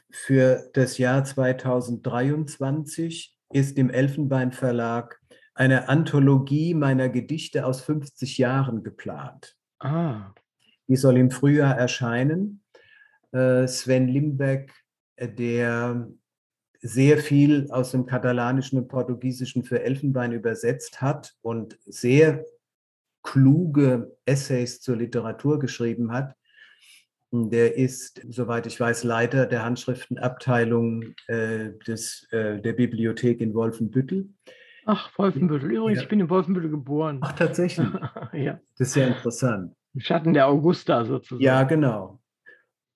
für das Jahr 2023 ist im Elfenbein Verlag eine Anthologie meiner Gedichte aus 50 Jahren geplant. Ah, Die soll im Frühjahr erscheinen. Äh, Sven Limbeck, der sehr viel aus dem Katalanischen und Portugiesischen für Elfenbein übersetzt hat und sehr kluge Essays zur Literatur geschrieben hat, der ist, soweit ich weiß, Leiter der Handschriftenabteilung äh, des, äh, der Bibliothek in Wolfenbüttel. ach, Wolfenbüttel. Übrigens, Ja. ich bin in Wolfenbüttel geboren. Ach, tatsächlich. ja, Das ist ja interessant. im Schatten der Augusta sozusagen. Ja, genau.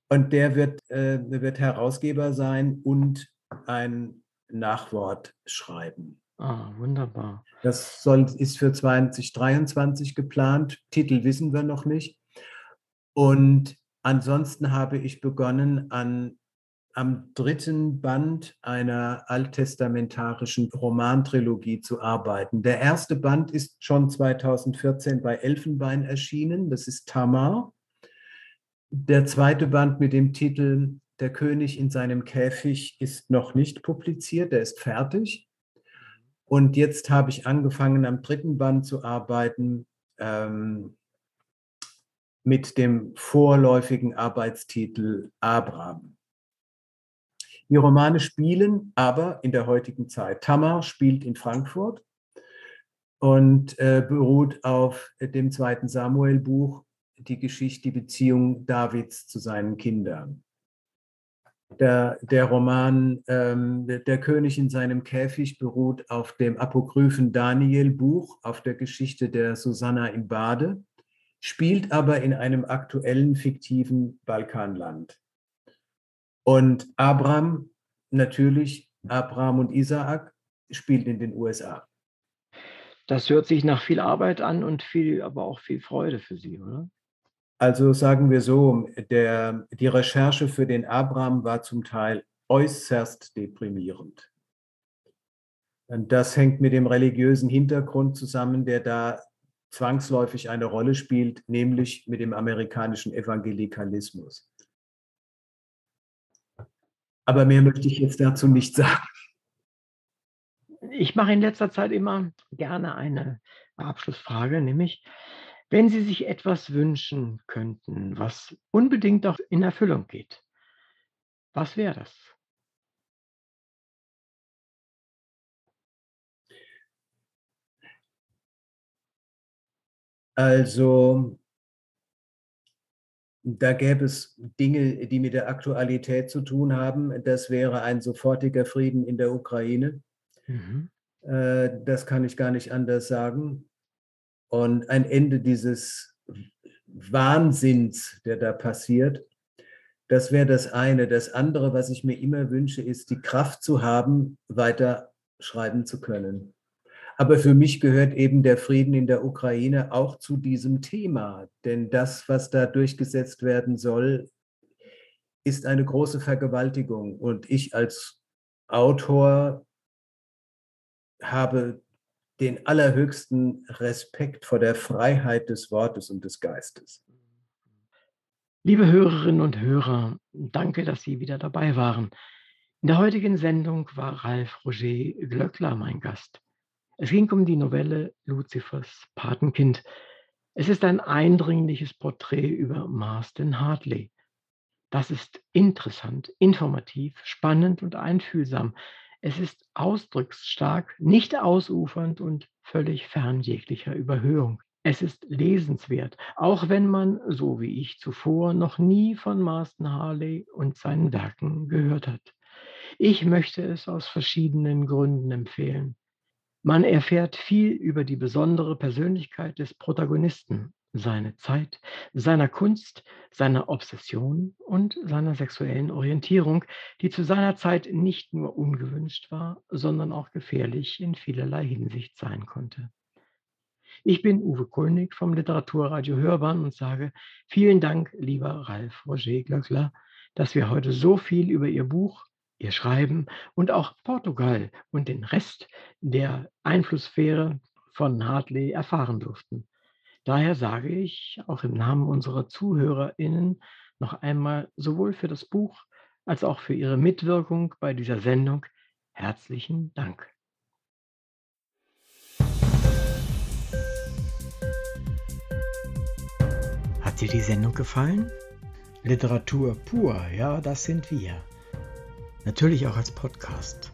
Und der wird, äh, wird Herausgeber sein und ein Nachwort schreiben. Ah, wunderbar. Das soll, ist für 2023 geplant. Titel wissen wir noch nicht. Und ansonsten habe ich begonnen, an am dritten Band einer alttestamentarischen Romantrilogie zu arbeiten. Der erste Band ist schon 2014 bei Elfenbein erschienen, das ist Tamar. Der zweite Band mit dem Titel Der König in seinem Käfig ist noch nicht publiziert, der ist fertig. Und jetzt habe ich angefangen, am dritten Band zu arbeiten ähm, mit dem vorläufigen Arbeitstitel Abraham. Die Romane spielen aber in der heutigen Zeit. Tamar spielt in Frankfurt und äh, beruht auf dem zweiten Samuel-Buch, die Geschichte, die Beziehung Davids zu seinen Kindern. Der, der Roman ähm, Der König in seinem Käfig beruht auf dem apokryphen Daniel-Buch, auf der Geschichte der Susanna im Bade, spielt aber in einem aktuellen fiktiven Balkanland. Und Abraham, natürlich, Abraham und Isaak, spielt in den USA. Das hört sich nach viel Arbeit an und viel, aber auch viel Freude für Sie, oder? Also sagen wir so, der, die Recherche für den Abraham war zum Teil äußerst deprimierend. Und das hängt mit dem religiösen Hintergrund zusammen, der da zwangsläufig eine Rolle spielt, nämlich mit dem amerikanischen Evangelikalismus. Aber mehr möchte ich jetzt dazu nicht sagen. Ich mache in letzter Zeit immer gerne eine Abschlussfrage, nämlich, wenn Sie sich etwas wünschen könnten, was unbedingt auch in Erfüllung geht, was wäre das? Also da gäbe es Dinge, die mit der Aktualität zu tun haben. Das wäre ein sofortiger Frieden in der Ukraine. Mhm. Äh, das kann ich gar nicht anders sagen. Und ein Ende dieses Wahnsinns, der da passiert, das wäre das eine. Das andere, was ich mir immer wünsche, ist die Kraft zu haben, weiter schreiben zu können. Aber für mich gehört eben der Frieden in der Ukraine auch zu diesem Thema. Denn das, was da durchgesetzt werden soll, ist eine große Vergewaltigung. Und ich als Autor habe den allerhöchsten Respekt vor der Freiheit des Wortes und des Geistes. Liebe Hörerinnen und Hörer, danke, dass Sie wieder dabei waren. In der heutigen Sendung war Ralf Roger Glöckler mein Gast. Es ging um die Novelle Luzifers Patenkind. Es ist ein eindringliches Porträt über Marston Hartley. Das ist interessant, informativ, spannend und einfühlsam. Es ist ausdrucksstark, nicht ausufernd und völlig fern jeglicher Überhöhung. Es ist lesenswert, auch wenn man, so wie ich zuvor, noch nie von Marston Harley und seinen Werken gehört hat. Ich möchte es aus verschiedenen Gründen empfehlen. Man erfährt viel über die besondere Persönlichkeit des Protagonisten, seine Zeit, seiner Kunst, seiner Obsession und seiner sexuellen Orientierung, die zu seiner Zeit nicht nur ungewünscht war, sondern auch gefährlich in vielerlei Hinsicht sein konnte. Ich bin Uwe Kulnig vom Literaturradio Hörbahn und sage vielen Dank, lieber Ralf Roger Glöckler, dass wir heute so viel über Ihr Buch ihr Schreiben und auch Portugal und den Rest der Einflusssphäre von Hartley erfahren durften. Daher sage ich auch im Namen unserer ZuhörerInnen noch einmal sowohl für das Buch als auch für Ihre Mitwirkung bei dieser Sendung herzlichen Dank. Hat dir die Sendung gefallen? Literatur pur, ja, das sind wir natürlich auch als Podcast.